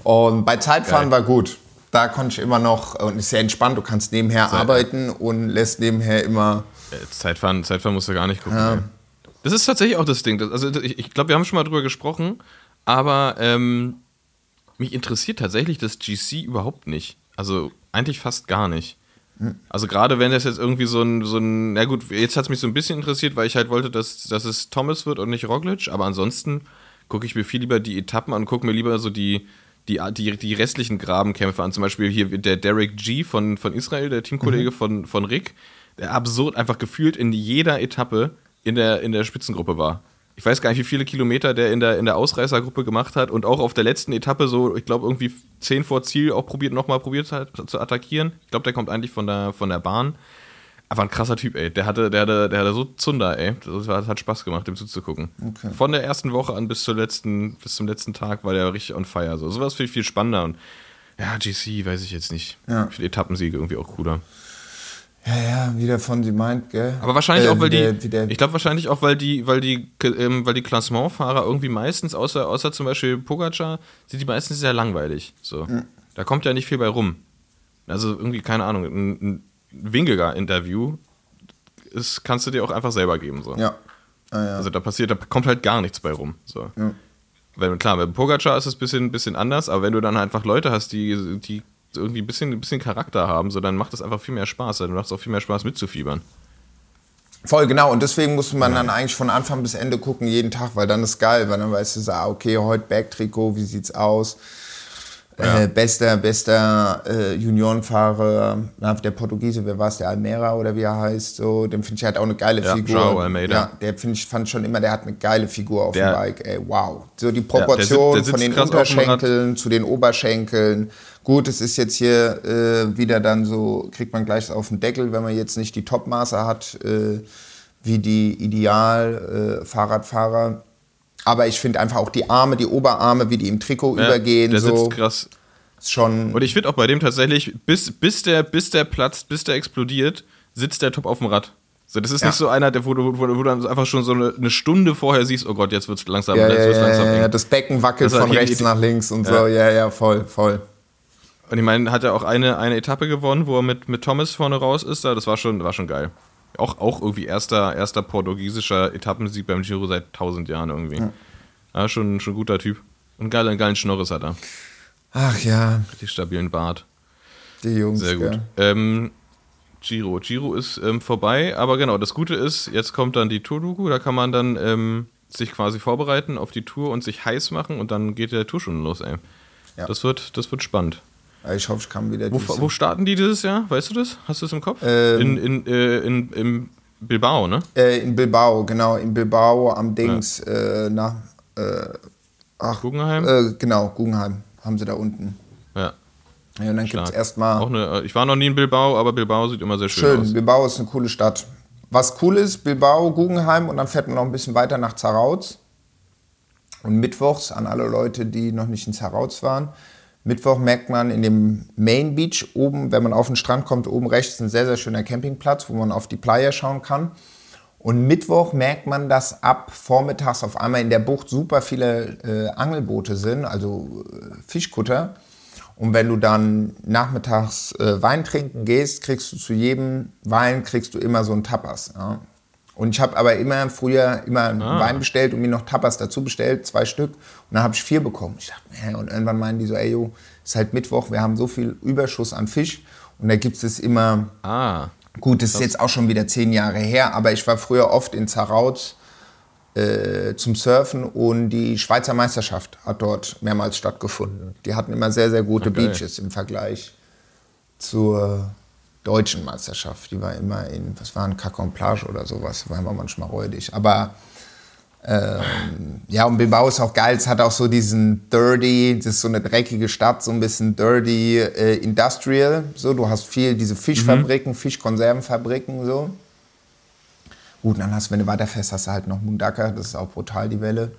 Und bei Zeitfahren Geil. war gut. Da konnte ich immer noch, und ist sehr entspannt, du kannst nebenher arbeiten und lässt nebenher immer. Äh, Zeitfahren, Zeitfahren musst du gar nicht gucken. ey. Das ist tatsächlich auch das Ding. Also ich, ich glaube, wir haben schon mal drüber gesprochen, aber ähm, mich interessiert tatsächlich das GC überhaupt nicht. Also eigentlich fast gar nicht. Also gerade wenn das jetzt irgendwie so ein, so ein, na gut, jetzt hat es mich so ein bisschen interessiert, weil ich halt wollte, dass, dass es Thomas wird und nicht Roglic, aber ansonsten gucke ich mir viel lieber die Etappen an, gucke mir lieber so die, die, die, die restlichen Grabenkämpfe an. Zum Beispiel hier der Derek G von, von Israel, der Teamkollege von, von Rick, der absurd einfach gefühlt in jeder Etappe in der, in der Spitzengruppe war. Ich weiß gar nicht, wie viele Kilometer der in der, in der Ausreißergruppe gemacht hat und auch auf der letzten Etappe so, ich glaube, irgendwie 10 vor Ziel auch probiert, nochmal probiert hat zu attackieren. Ich glaube, der kommt eigentlich von der, von der Bahn. Aber ein krasser Typ, ey. Der hatte, der hatte, der hatte so Zunder, ey. Das hat, Spaß gemacht, dem zuzugucken. Okay. Von der ersten Woche an bis, zur letzten, bis zum letzten Tag war der richtig on fire. So, sowas viel, viel spannender. Und ja, GC, weiß ich jetzt nicht. Ja. Finde Etappensiege irgendwie auch cooler. Ja, ja, wie der von sie meint, gell? Aber wahrscheinlich Äh, auch, weil die, der- der- ich glaube wahrscheinlich auch, weil die, weil die, ähm, weil die Klassementfahrer irgendwie meistens, außer, außer zum Beispiel Pogacar, sind die meistens sehr langweilig. So. Da kommt ja nicht viel bei rum. Also irgendwie, keine Ahnung, ein, ein Wingegar-Interview ist, kannst du dir auch einfach selber geben. So. Ja. Ah, ja. Also da passiert, da kommt halt gar nichts bei rum. So. Weil, klar, bei Pogacar ist es ein bisschen, bisschen anders, aber wenn du dann einfach Leute hast, die, die irgendwie ein bisschen, ein bisschen Charakter haben, so, dann macht es einfach viel mehr Spaß. Dann macht es auch viel mehr Spaß mitzufiebern. Voll, genau. Und deswegen muss man dann eigentlich von Anfang bis Ende gucken, jeden Tag, weil dann ist geil, weil dann weißt du so, ah, okay, heute Bergtrikot, wie sieht's aus? Ja. Äh, bester, bester äh, Juniorenfahrer, der Portugiese, wer war es, der Almera oder wie er heißt, so, dem finde ich halt auch eine geile Ja, Figur. João Almeida. Ja, der finde ich, fand schon immer, der hat eine geile Figur auf Der- dem Bike, ey, wow. So die der Proportion sitzt- der von sitzt den auf dem Rad. Unterschenkeln zu den Oberschenkeln. Gut, es ist jetzt hier äh, wieder dann so, kriegt man gleich auf den Deckel, wenn man jetzt nicht die Topmaße hat, äh, wie die Ideal-Fahrradfahrer. Aber ich finde einfach auch die Arme, die Oberarme, wie die im Trikot Ja, übergehen, Der so, sitzt krass. ist schon. Und ich finde auch bei dem tatsächlich, bis, bis, der, bis der platzt, bis der explodiert, sitzt der top auf dem Rad. So, das ist Ja. nicht so einer, der, wo, du, wo, wo du dann einfach schon so eine, eine Stunde vorher siehst, oh Gott, jetzt wird es langsam, ja, jetzt wird's langsam ja, ja, das Becken wackelt Das hat von rechts nach links und so. Ja, ja, voll, voll. Und ich meine, hat er auch eine, eine Etappe gewonnen, wo er mit, mit Thomas vorne raus ist. Da, das war schon, war schon geil. Auch, auch irgendwie erster, erster portugiesischer Etappensieg beim Giro seit tausend Jahren irgendwie. Ja, schon, schon guter Typ. Und geilen, geilen Schnorres hat er. Ach ja, Richtig stabilen Bart. die Jungs. Sehr gut. gell. Ähm, Giro. Giro ist ähm, vorbei, aber genau, das Gute ist, jetzt kommt dann die Tour-Doku, da kann man dann ähm, sich quasi vorbereiten auf die Tour und sich heiß machen und dann geht der Tour schon los, ey. Ja. Das, wird, das wird spannend. Ja, Ich hoffe, ich kann wieder Wo, wo starten die dieses Jahr? Weißt du das? Hast du es im Kopf? Ähm, in, in, äh, in, in Bilbao, ne? Äh, in Bilbao, genau, in Bilbao am Dings, äh, na, äh, ach, Guggenheim? Äh, genau, Guggenheim haben sie da unten. Ja. Ja, und dann gibt es erstmal. Auch eine, äh, ich war noch nie in Bilbao, aber Bilbao sieht immer sehr schön, Schön, aus. Bilbao ist eine coole Stadt. Was cool ist, Bilbao, Guggenheim und dann fährt man noch ein bisschen weiter nach Zarauz. Und mittwochs an alle Leute, die noch nicht in Zarauz waren. Mittwoch merkt man in dem Main Beach oben, wenn man auf den Strand kommt, oben rechts ein sehr, sehr schöner Campingplatz, wo man auf die Playa schauen kann. Und Mittwoch merkt man, dass ab vormittags auf einmal in der Bucht super viele äh, Angelboote sind, also äh, Fischkutter. Und wenn du dann nachmittags äh, Wein trinken gehst, kriegst du zu jedem Wein kriegst du immer so ein Tapas. Ja. Und ich habe aber immer früher immer einen Wein bestellt und mir noch Tapas dazu bestellt, zwei Stück. Und dann habe ich vier bekommen. Ich dachte, hä? und irgendwann meinen die so, ey, jo, ist halt Mittwoch, wir haben so viel Überschuss an Fisch. Und da gibt es immer Ah, Gut, das ist jetzt auch schon wieder zehn Jahre her, aber ich war früher oft in Zarauz äh, zum Surfen und die Schweizer Meisterschaft hat dort mehrmals stattgefunden. Die hatten immer sehr, sehr gute Ah, geil. Beaches im Vergleich zur deutschen Meisterschaft. Die war immer in, was war ein Kacke und Plage oder sowas, war immer manchmal räudig. Aber ähm, ja, und Bilbao ist auch geil. Es hat auch so diesen dirty, das ist so eine dreckige Stadt, so ein bisschen dirty äh, industrial. So, du hast viel diese Fischfabriken, Fischkonservenfabriken so. Gut, und dann hast du, wenn du weiterfährst, hast du halt noch Mundaka, das ist auch brutal, die Welle.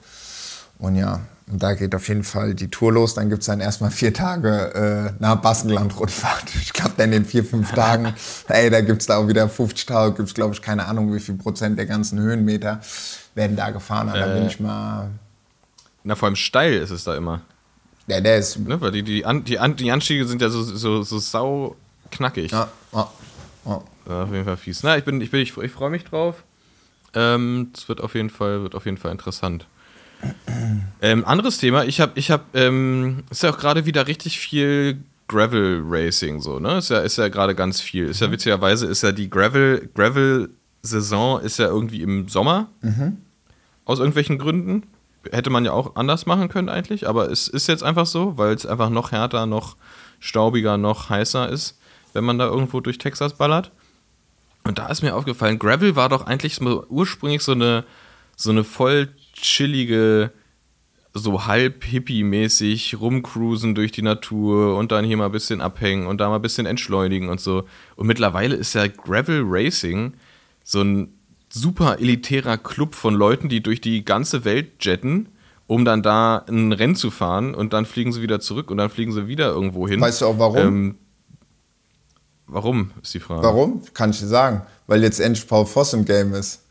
Und ja, und da geht auf jeden Fall die Tour los. Dann gibt es dann erstmal vier Tage äh, nach Baskenland-Rundfahrt. Ich glaube, dann in den vier, fünf Tagen, [laughs] ey, da gibt es da auch wieder 50.000, gibt es, glaube ich, keine Ahnung, wie viel Prozent der ganzen Höhenmeter werden da gefahren. Und da bin Äh. ich mal. na vor allem steil ist es da immer. Ja, der ist. Ne? Weil die, die, An die, An die Anstiege sind ja so, so, so sau knackig. Ja, ja, ja. Ja, auf jeden Fall fies. Na, ich bin, ich bin, ich, ich freue mich drauf. Ähm, es wird auf jeden Fall, wird auf jeden Fall interessant. Ähm, anderes Thema, ich habe, ich habe, ähm, ist ja auch gerade wieder richtig viel Gravel Racing so, ne? Ist ja, ist ja gerade ganz viel. Ist ja witzigerweise ist ja die Gravel, Gravel Saison ist ja irgendwie im Sommer. Aus irgendwelchen Gründen. Hätte man ja auch anders machen können eigentlich, aber es ist jetzt einfach so, weil es einfach noch härter, noch staubiger, noch heißer ist, wenn man da irgendwo durch Texas ballert. Und da ist mir aufgefallen, Gravel war doch eigentlich ursprünglich so eine, so eine voll chillige, so halb hippie-mäßig rumcruisen durch die Natur und dann hier mal ein bisschen abhängen und da mal ein bisschen entschleunigen und so. Und mittlerweile ist ja Gravel Racing so ein super elitärer Club von Leuten, die durch die ganze Welt jetten, um dann da ein Rennen zu fahren und dann fliegen sie wieder zurück und dann fliegen sie wieder irgendwo hin. Weißt du auch warum? Ähm, warum ist die Frage? Warum? Kann ich dir sagen. Weil jetzt endlich Paul Voss im Game ist.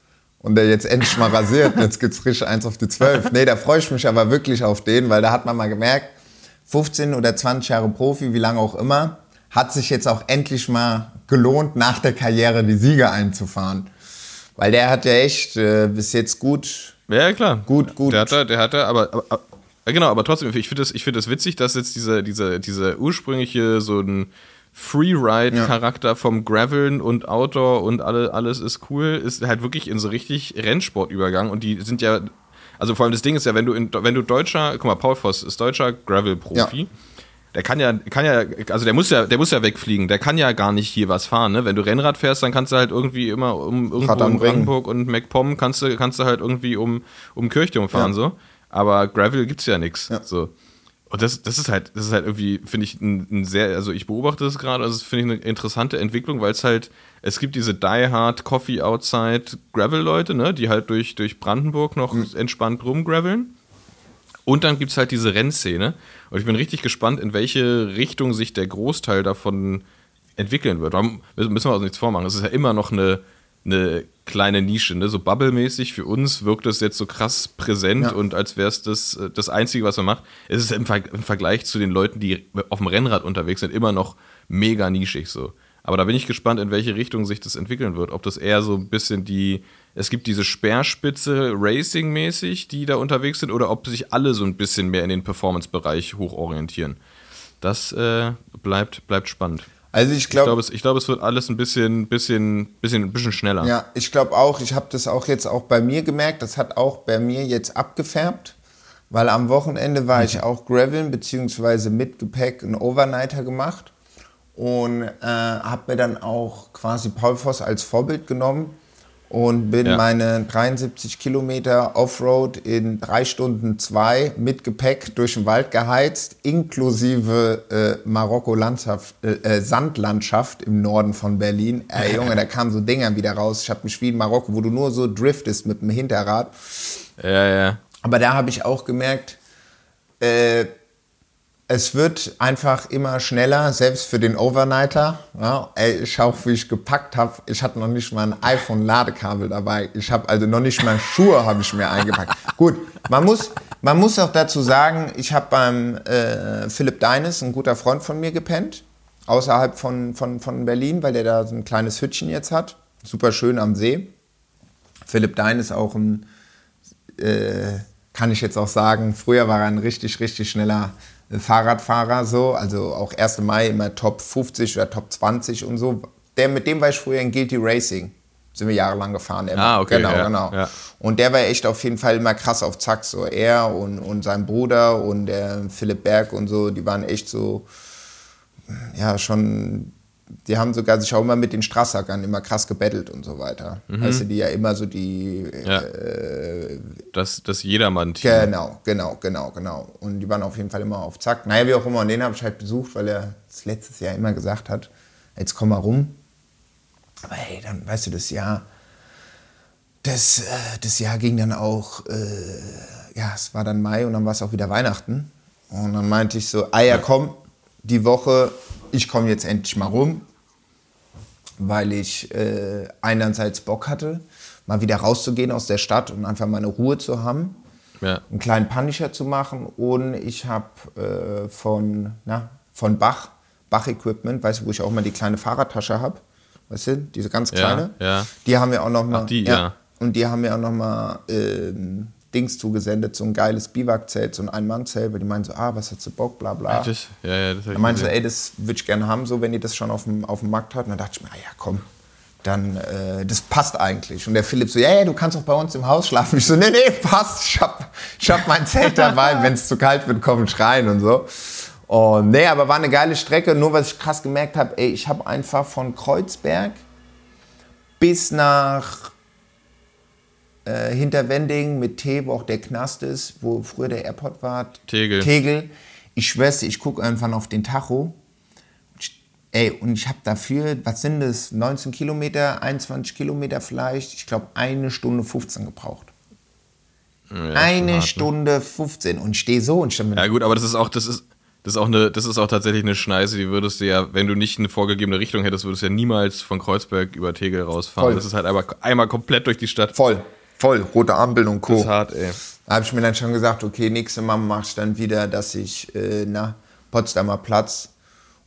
Und der jetzt endlich mal rasiert. Jetzt gibt's richtig eins auf die 12. Nee, da freue ich mich aber wirklich auf den, weil da hat man mal gemerkt, 15 oder 20 Jahre Profi, wie lange auch immer, hat sich jetzt auch endlich mal gelohnt, nach der Karriere die Siege einzufahren. Weil der hat ja echt äh, bis jetzt gut, Ja, klar. Gut, gut. Der hat da, der hat da, aber, aber, aber genau, aber trotzdem, ich finde das, ich finde das witzig, dass jetzt diese, diese, diese ursprüngliche, so ein Freeride-Charakter vom Graveln und Outdoor und alle, alles ist cool, ist halt wirklich in so richtig Rennsport übergangen und die sind ja, also vor allem das Ding ist ja, wenn du in, wenn du deutscher, guck mal, Paul Voss ist deutscher Gravel-Profi. Ja. Der kann ja, kann ja, also der muss ja, der muss ja wegfliegen. Der kann ja gar nicht hier was fahren. Ne? Wenn du Rennrad fährst, dann kannst du halt irgendwie immer um irgendwo Rad in. Brandenburg und MacPom kannst du, kannst du halt irgendwie um, um Kirchturm fahren Ja. so. Aber Gravel gibt's ja nichts. Ja. So. Und das, das ist halt, das ist halt irgendwie, finde ich, ein, ein sehr, also ich beobachte das gerade, also das finde ich eine interessante Entwicklung, weil es halt, es gibt diese Die Hard Coffee Outside Gravel-Leute, ne, die halt durch, durch Brandenburg noch Mhm. entspannt rumgraveln. Und dann gibt es halt diese Rennszene. Und ich bin richtig gespannt, in welche Richtung sich der Großteil davon entwickeln wird. Da müssen wir uns nichts vormachen. Es ist ja immer noch eine, eine kleine Nische. Ne? So Bubble-mäßig für uns wirkt es jetzt so krass präsent Ja. und als wäre es das, das Einzige, was man macht. Es ist im, Ver im Vergleich zu den Leuten, die auf dem Rennrad unterwegs sind, immer noch mega nischig so. Aber da bin ich gespannt, in welche Richtung sich das entwickeln wird. Ob das eher so ein bisschen die, es gibt diese Speerspitze Racing-mäßig, die da unterwegs sind, oder ob sich alle so ein bisschen mehr in den Performance-Bereich hochorientieren. Das äh, bleibt, bleibt spannend. Also ich Ich glaube, glaube, es, ich glaub, es wird alles ein bisschen, bisschen, bisschen, bisschen schneller. ja, ich glaube auch, ich habe das auch jetzt auch bei mir gemerkt, das hat auch bei mir jetzt abgefärbt, weil am Wochenende war ich auch Graveln beziehungsweise mit Gepäck einen Overnighter gemacht und äh, habe mir dann auch quasi Paul Voss als Vorbild genommen und bin Ja. meine 73 Kilometer Offroad in drei Stunden zwei mit Gepäck durch den Wald geheizt, inklusive äh, Marokko-Landschaft, äh, äh, Sandlandschaft im Norden von Berlin. Ey, [laughs] Junge, da kamen so Dinger wieder raus. Ich habe mich wie in Marokko, wo du nur so driftest mit dem Hinterrad. ja. ja. Aber da habe ich auch gemerkt, äh, es wird einfach immer schneller, selbst für den Overnighter. Ja, ey, ich schau, wie ich gepackt habe. Ich hatte noch nicht mal ein iPhone-Ladekabel dabei. Ich habe also noch nicht mal Schuhe habe ich mir eingepackt. Gut, man muss, man muss auch dazu sagen, ich habe beim äh, Philipp Deines, ein guter Freund von mir, gepennt. Außerhalb von, von, von Berlin, weil der da so ein kleines Hütchen jetzt hat. Super schön am See. Philipp Dein ist auch ein äh, kann ich jetzt auch sagen, früher war er ein richtig, richtig schneller Fahrradfahrer, so, also auch 1. Mai immer Top 50 oder Top 20 und so. Der, mit dem war ich früher in Guilty Racing. Sind wir jahrelang gefahren. immer. Ah, okay, Genau, ja, genau. ja. Und der war echt auf jeden Fall immer krass auf Zack. So er und, und sein Bruder und der Philipp Berg und so, die waren echt so, ja, schon, die haben sogar sich auch immer mit den Straßsackern immer krass gebettelt und so weiter. Weißt du, die ja immer so die, Mhm. Ja. Das, das Jedermann-Team. Genau, genau, genau, genau. Und die waren auf jeden Fall immer auf Zack. Naja, wie auch immer. Und den habe ich halt besucht, weil er das letztes Jahr immer gesagt hat, jetzt komm mal rum. Aber hey, dann, weißt du, das Jahr, das, äh, das Jahr ging dann auch, äh, ja, es war dann Mai und dann war es auch wieder Weihnachten. Und dann meinte ich so, ah ja, komm, die Woche, ich komme jetzt endlich mal rum, weil ich äh, einerseits Bock hatte, mal wieder rauszugehen aus der Stadt und einfach meine Ruhe zu haben, Ja. einen kleinen Punisher zu machen. Und ich habe äh, von, na, von Bach, Bach Equipment, weißt du, wo ich auch mal die kleine Fahrradtasche habe, weißt du, diese ganz Ja, kleine, ja. die haben wir auch noch mal, Ach, die, ja. und die haben mir auch noch mal ähm, Dings zugesendet, so ein geiles Biwakzelt, so ein Ein-Mann-Zelt, weil die meinen so, ah, was hast du Bock, bla bla. Das, ja, ja, das hab Da ich meinte gesehen. ey, das würde ich gerne haben, so wenn ihr das schon auf dem, auf dem Markt habt. Und dann dachte ich mir, ah ja, komm, dann, äh, das passt eigentlich. Und der Philipp so, ja, ja, du kannst auch bei uns im Haus schlafen. Ich so, nee, nee, passt. Ich hab, ich hab mein Zelt [laughs] dabei. Wenn es zu kalt wird, komm ich rein und so. Und nee, aber war eine geile Strecke. Nur was ich krass gemerkt habe, ey, ich habe einfach von Kreuzberg bis nach äh, hinter Wending mit T, wo auch der Knast ist, wo früher der Airport war. Tegel. Tegel. Ich schwör's ich gucke irgendwann auf den Tacho. Ey, und ich habe dafür, was sind das, 19 Kilometer, 21 Kilometer vielleicht, ich glaube eine Stunde 15 gebraucht. Ja, eine ne? Stunde 15 und stehe so und mir Ja gut, aber das ist auch, das ist, das ist auch eine, das ist auch tatsächlich eine Schneise, die würdest du ja, wenn du nicht eine vorgegebene Richtung hättest, würdest du ja niemals von Kreuzberg über Tegel rausfahren. Voll. Das ist halt einmal, einmal komplett durch die Stadt. voll, voll, rote Ampeln und Co. Das ist hart, ey. Da habe ich mir dann schon gesagt, okay, nächste Mal mache ich dann wieder, dass ich äh, nach Potsdamer Platz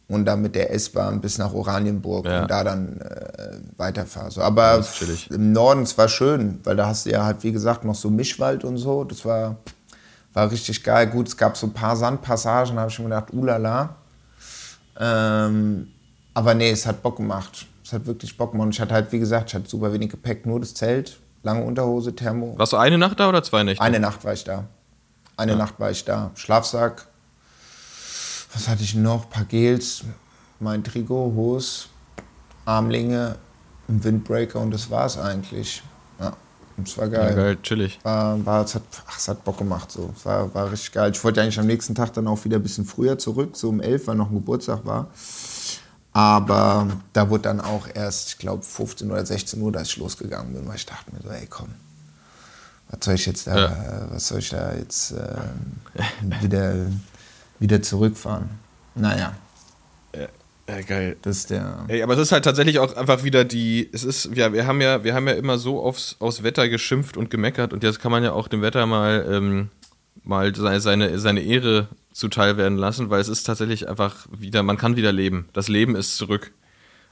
und dann mit der S-Bahn bis nach Oranienburg Ja. und da dann äh, weiterfahre. So, aber im Norden, es war schön, weil da hast du ja halt, wie gesagt, noch so Mischwald und so. Das war, war richtig geil. Gut, es gab so ein paar Sandpassagen, da habe ich mir gedacht, ulala. Ähm, aber nee, es hat Bock gemacht. Es hat wirklich Bock gemacht. Und ich hatte halt, wie gesagt, ich hatte super wenig Gepäck, nur das Zelt, lange Unterhose, Thermo. Warst du eine Nacht da oder zwei Nächte? Eine Nacht war ich da. Eine Nacht war ich da. Schlafsack. Was hatte ich noch? Ein paar Gels, mein Trikot, Hose, Armlinge, ein Windbreaker und das war's eigentlich. Ja, es war Ja, geil. geil, chillig. War, war, es, hat, ach, es hat Bock gemacht. So. Es war, war richtig geil. Ich wollte eigentlich am nächsten Tag dann auch wieder ein bisschen früher zurück, so um 11, weil noch ein Geburtstag war. Aber da wurde dann auch erst, ich glaube, 15 oder 16 Uhr, dass ich losgegangen bin, weil ich dachte mir so, ey komm, was soll ich jetzt da, Ja. was soll ich da jetzt äh, wieder, wieder zurückfahren? Naja, Ja, geil. das ist der. Ey, aber es ist halt tatsächlich auch einfach wieder die, es ist, ja, wir haben ja, wir haben ja immer so aufs, aufs Wetter geschimpft und gemeckert und jetzt kann man ja auch dem Wetter mal, ähm, mal seine, seine Ehre zuteil werden lassen, weil es ist tatsächlich einfach wieder, man kann wieder leben. Das Leben ist zurück.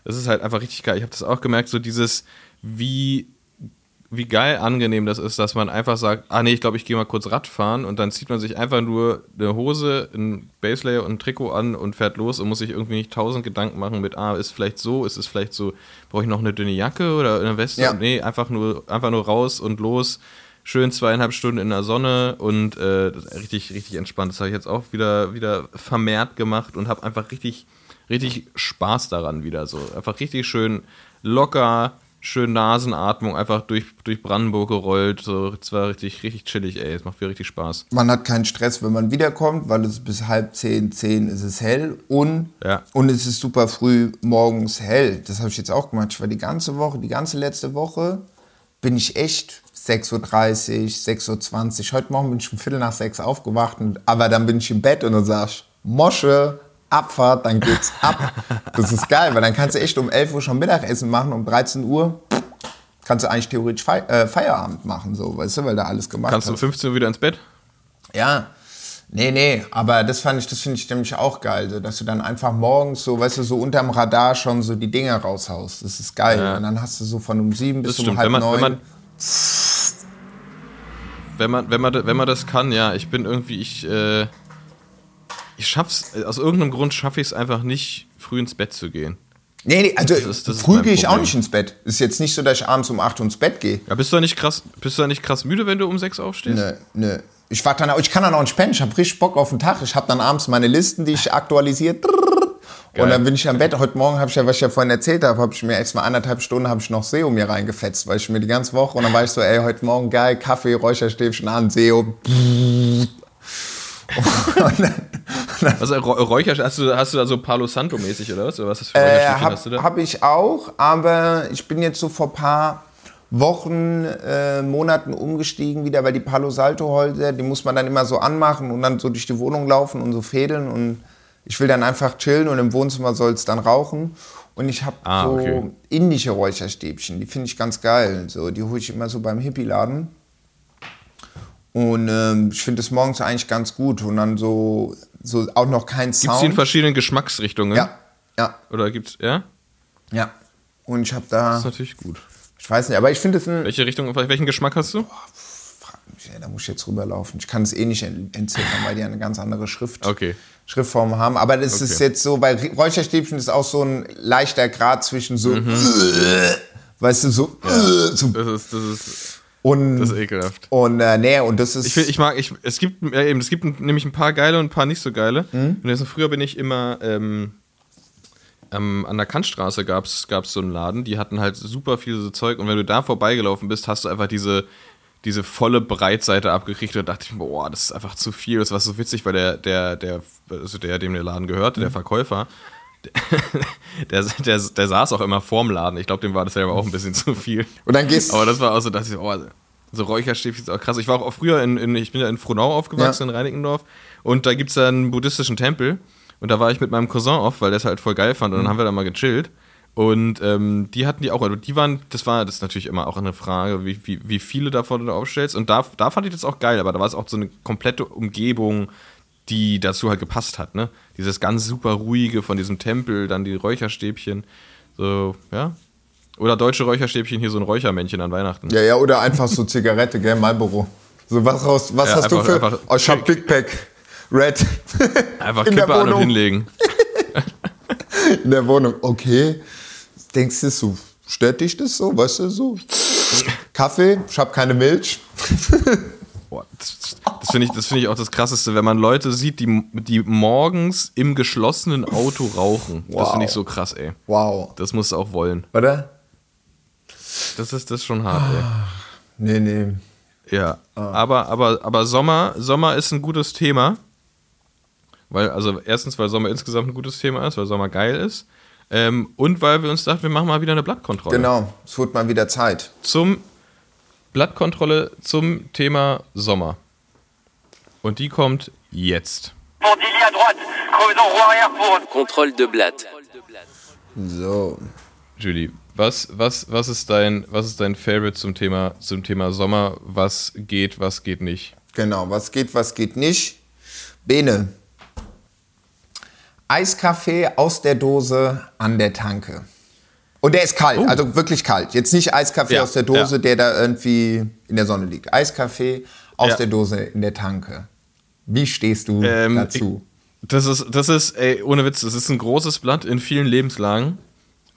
Das ist halt einfach richtig geil. Ich habe das auch gemerkt, so dieses, wie, wie geil angenehm das ist, dass man einfach sagt, ah nee, ich glaube, ich gehe mal kurz Radfahren und dann zieht man sich einfach nur eine Hose, ein Baselayer und ein Trikot an und fährt los und muss sich irgendwie nicht tausend Gedanken machen mit, ah, ist vielleicht so, ist es vielleicht so, brauche ich noch eine dünne Jacke oder eine Weste? Ja. Nee, einfach nur, einfach nur raus und los. Schön zweieinhalb Stunden in der Sonne und äh, richtig, richtig entspannt. Das habe ich jetzt auch wieder, wieder vermehrt gemacht und habe einfach richtig, richtig Spaß daran wieder so. Einfach richtig schön locker, schön Nasenatmung, einfach durch, durch Brandenburg gerollt. So, es war richtig, richtig chillig, ey. Es macht wieder richtig Spaß. Man hat keinen Stress, wenn man wiederkommt, weil es bis halb zehn, zehn ist es hell und, Ja. und es ist super früh morgens hell. Das habe ich jetzt auch gemacht. Ich war die ganze Woche, die ganze letzte Woche, bin ich echt 6.30 Uhr, 6.20 Uhr. Heute Morgen bin ich um Viertel nach sechs aufgewacht, und, aber dann bin ich im Bett und dann sagst Mosche, Abfahrt, dann geht's ab. Das ist geil, weil dann kannst du echt um 11 Uhr schon Mittagessen machen, um 13 Uhr kannst du eigentlich theoretisch Fei äh, Feierabend machen, so, weißt du, weil du alles gemacht Kannst du um hast. 15 Uhr wieder ins Bett? Ja. Nee, nee, aber das fand ich, das finde ich nämlich auch geil, so, dass du dann einfach morgens so, weißt du, so unterm Radar schon so die Dinger raushaust. Das ist geil. Ja. Und dann hast du so von um sieben bis Das um stimmt. halb Wenn man, neun. wenn man, wenn man, wenn man, wenn man das kann, ja, ich bin irgendwie, ich, äh, ich schaff's, aus irgendeinem Grund schaffe ich es einfach nicht, früh ins Bett zu gehen. nee, nee, also Das ist- das früh gehe ich auch nicht ins Bett. Ist jetzt nicht so, dass ich abends um 8 Uhr ins Bett gehe. Ja, bist du da nicht krass, bist du nicht krass müde, wenn du um sechs aufstehst? Nö, nö. Ich, dann, auch- ich kann dann auch nicht pennen. Ich habe richtig Bock auf den Tag. Ich habe dann abends meine Listen, die ich aktualisiert. Und dann bin ich am Bett. Heute Morgen habe ich ja, was ich ja vorhin erzählt habe, habe ich mir erst mal anderthalb Stunden habe ich noch SEO mir reingefetzt, weil ich mir die ganze Woche und dann war ich so, ey, heute Morgen geil, Kaffee, Räucherstäbchen an, SEO. und dann, Also Räu- Räucher, hast du, hast du da so Palo Santo mäßig oder was? Oder was ist das für äh, Räucherstäbchen hast du da? hab ich auch, aber ich bin jetzt so vor paar Wochen, äh, Monaten umgestiegen wieder, weil die Palo Salto Holzer, die muss man dann immer so anmachen und dann so durch die Wohnung laufen und so fädeln und ich will dann einfach chillen und im Wohnzimmer soll es dann rauchen. Und ich habe Ah, so okay. indische Räucherstäbchen, die finde ich ganz geil. So, die hole ich immer so beim Hippie-Laden. Und ähm, ich finde es morgens eigentlich ganz gut. Und dann so, so auch noch kein Gibt es die in Sound. verschiedenen Geschmacksrichtungen? Ja, ja, Oder gibt's, ja? ja. Und ich habe Das da, ist natürlich gut. ich weiß nicht, aber ich finde es ein. Welche Richtung, welchen Geschmack hast du? Frag ey, da muss ich jetzt rüberlaufen. Ich kann es eh nicht ent- entziffern, weil die eine ganz andere Schrift, Okay. Schriftform haben. Aber das ist Okay. jetzt so, bei Räucherstäbchen ist auch so ein leichter Grad zwischen so, Mhm. [laughs] weißt du, so, so [laughs] Das ist, das ist, und, das ist ekelhaft. und äh, nee, und das ist. Ich, find, ich mag, ich, es gibt äh, eben, es gibt nämlich ein paar geile und ein paar nicht so geile. Mhm. Und jetzt, früher bin ich immer ähm, ähm, an der Kantstraße gab's gab's so einen Laden, die hatten halt super viel so Zeug und wenn du da vorbeigelaufen bist, hast du einfach diese diese volle Breitseite abgekriegt und da dachte ich, mir, boah, das ist einfach zu viel. Das war so witzig, weil der, der, der, also der, dem der Laden gehörte, der Verkäufer, [laughs] der, der, der saß auch immer vorm Laden. Ich glaube, dem war das selber auch ein bisschen zu viel. Und dann gehst Aber das war auch so, dass ich, oh, so Räucherstäbchen ist auch krass. Ich war auch früher in, in ich bin ja in Frohnau aufgewachsen, Ja. in Reinickendorf. Und da gibt es da einen buddhistischen Tempel. Und da war ich mit meinem Cousin oft, weil der es halt voll geil fand. Und dann haben wir da mal gechillt. Und ähm, die hatten die auch, also die waren, das war das ist natürlich immer auch eine Frage, wie, wie, wie viele davon du aufstellst. Und da, da fand ich das auch geil, aber da war es auch so eine komplette Umgebung, die dazu halt gepasst hat, ne? Dieses ganz super ruhige von diesem Tempel, dann die Räucherstäbchen, so, ja. Oder deutsche Räucherstäbchen, hier so ein Räuchermännchen an Weihnachten. Ja, ja, oder einfach so Zigarette, gell, Marlboro. So, was, raus, was Ja, hast du einfach- für. einfach- oh, ich hab Big Pack. Red. Einfach Kippe an und hinlegen. [laughs] In der Wohnung. Okay. Denkst du so, stört dich das so, weißt du, so? Kaffee, ich hab keine Milch. [laughs] Boah, das das finde ich, das finde ich auch das Krasseste, wenn man Leute sieht, die, die morgens im geschlossenen Auto rauchen. Das Wow. finde ich so krass, ey. Wow. Das musst du auch wollen. Oder? Das ist das ist schon hart, ey. [sighs] Nee, nee. Ja, aber, aber, aber Sommer, Sommer ist ein gutes Thema. Weil, also erstens, weil Sommer insgesamt ein gutes Thema ist, weil Sommer geil ist. Ähm, und weil wir uns dachten, wir machen mal wieder eine Blattkontrolle. Genau, es wird mal wieder Zeit. Zum Blattkontrolle zum Thema Sommer. Und die kommt jetzt. Contrôle de Blatt. So. Julie, was, was, was, ist dein, was ist dein Favorite zum Thema, zum Thema Sommer? Was geht, was geht nicht? Genau, was geht, was geht nicht. Bene. Eiskaffee aus der Dose an der Tanke. Und der ist kalt, also wirklich kalt. Jetzt nicht Eiskaffee Oh. Ja, aus der Dose, ja. der da irgendwie in der Sonne liegt. Eiskaffee aus Ja. der Dose in der Tanke. Wie stehst du Ähm, dazu? Das ist, das ist, ey, ohne Witz, das ist ein großes Blatt in vielen Lebenslagen.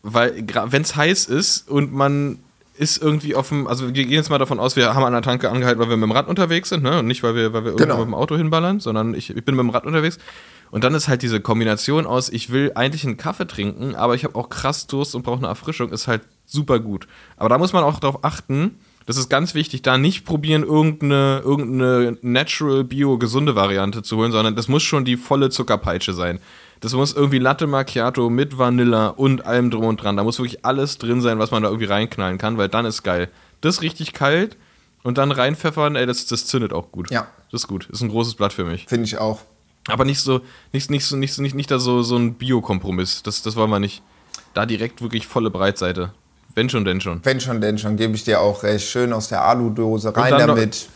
Weil, wenn es heiß ist und man ist irgendwie dem, also wir gehen jetzt mal davon aus, wir haben an der Tanke angehalten, weil wir mit dem Rad unterwegs sind, ne? Und nicht, weil wir, weil wir Genau. irgendwo mit dem Auto hinballern, sondern ich, ich bin mit dem Rad unterwegs. Und dann ist halt diese Kombination aus, ich will eigentlich einen Kaffee trinken, aber ich habe auch krass Durst und brauche eine Erfrischung, ist halt super gut. Aber da muss man auch darauf achten, das ist ganz wichtig, da nicht probieren, irgendeine, irgendeine natural, bio, gesunde Variante zu holen, sondern das muss schon die volle Zuckerpeitsche sein. Das muss irgendwie Latte Macchiato mit Vanilla und allem drum und dran. Da muss wirklich alles drin sein, was man da irgendwie reinknallen kann, weil dann ist geil. Das ist richtig kalt und dann reinpfeffern, ey, das, das zündet auch gut. Ja. Das ist gut. Ist ein großes Blatt für mich. Finde ich auch. Aber nicht so, nicht, nicht so, nicht, so- nicht, nicht da so, so ein Bio-Kompromiss. Das, das wollen wir nicht. Da direkt wirklich volle Breitseite. Wenn schon, denn schon. Wenn schon, denn schon, gebe ich dir auch recht. Schön aus der Aludose, rein dann noch- damit.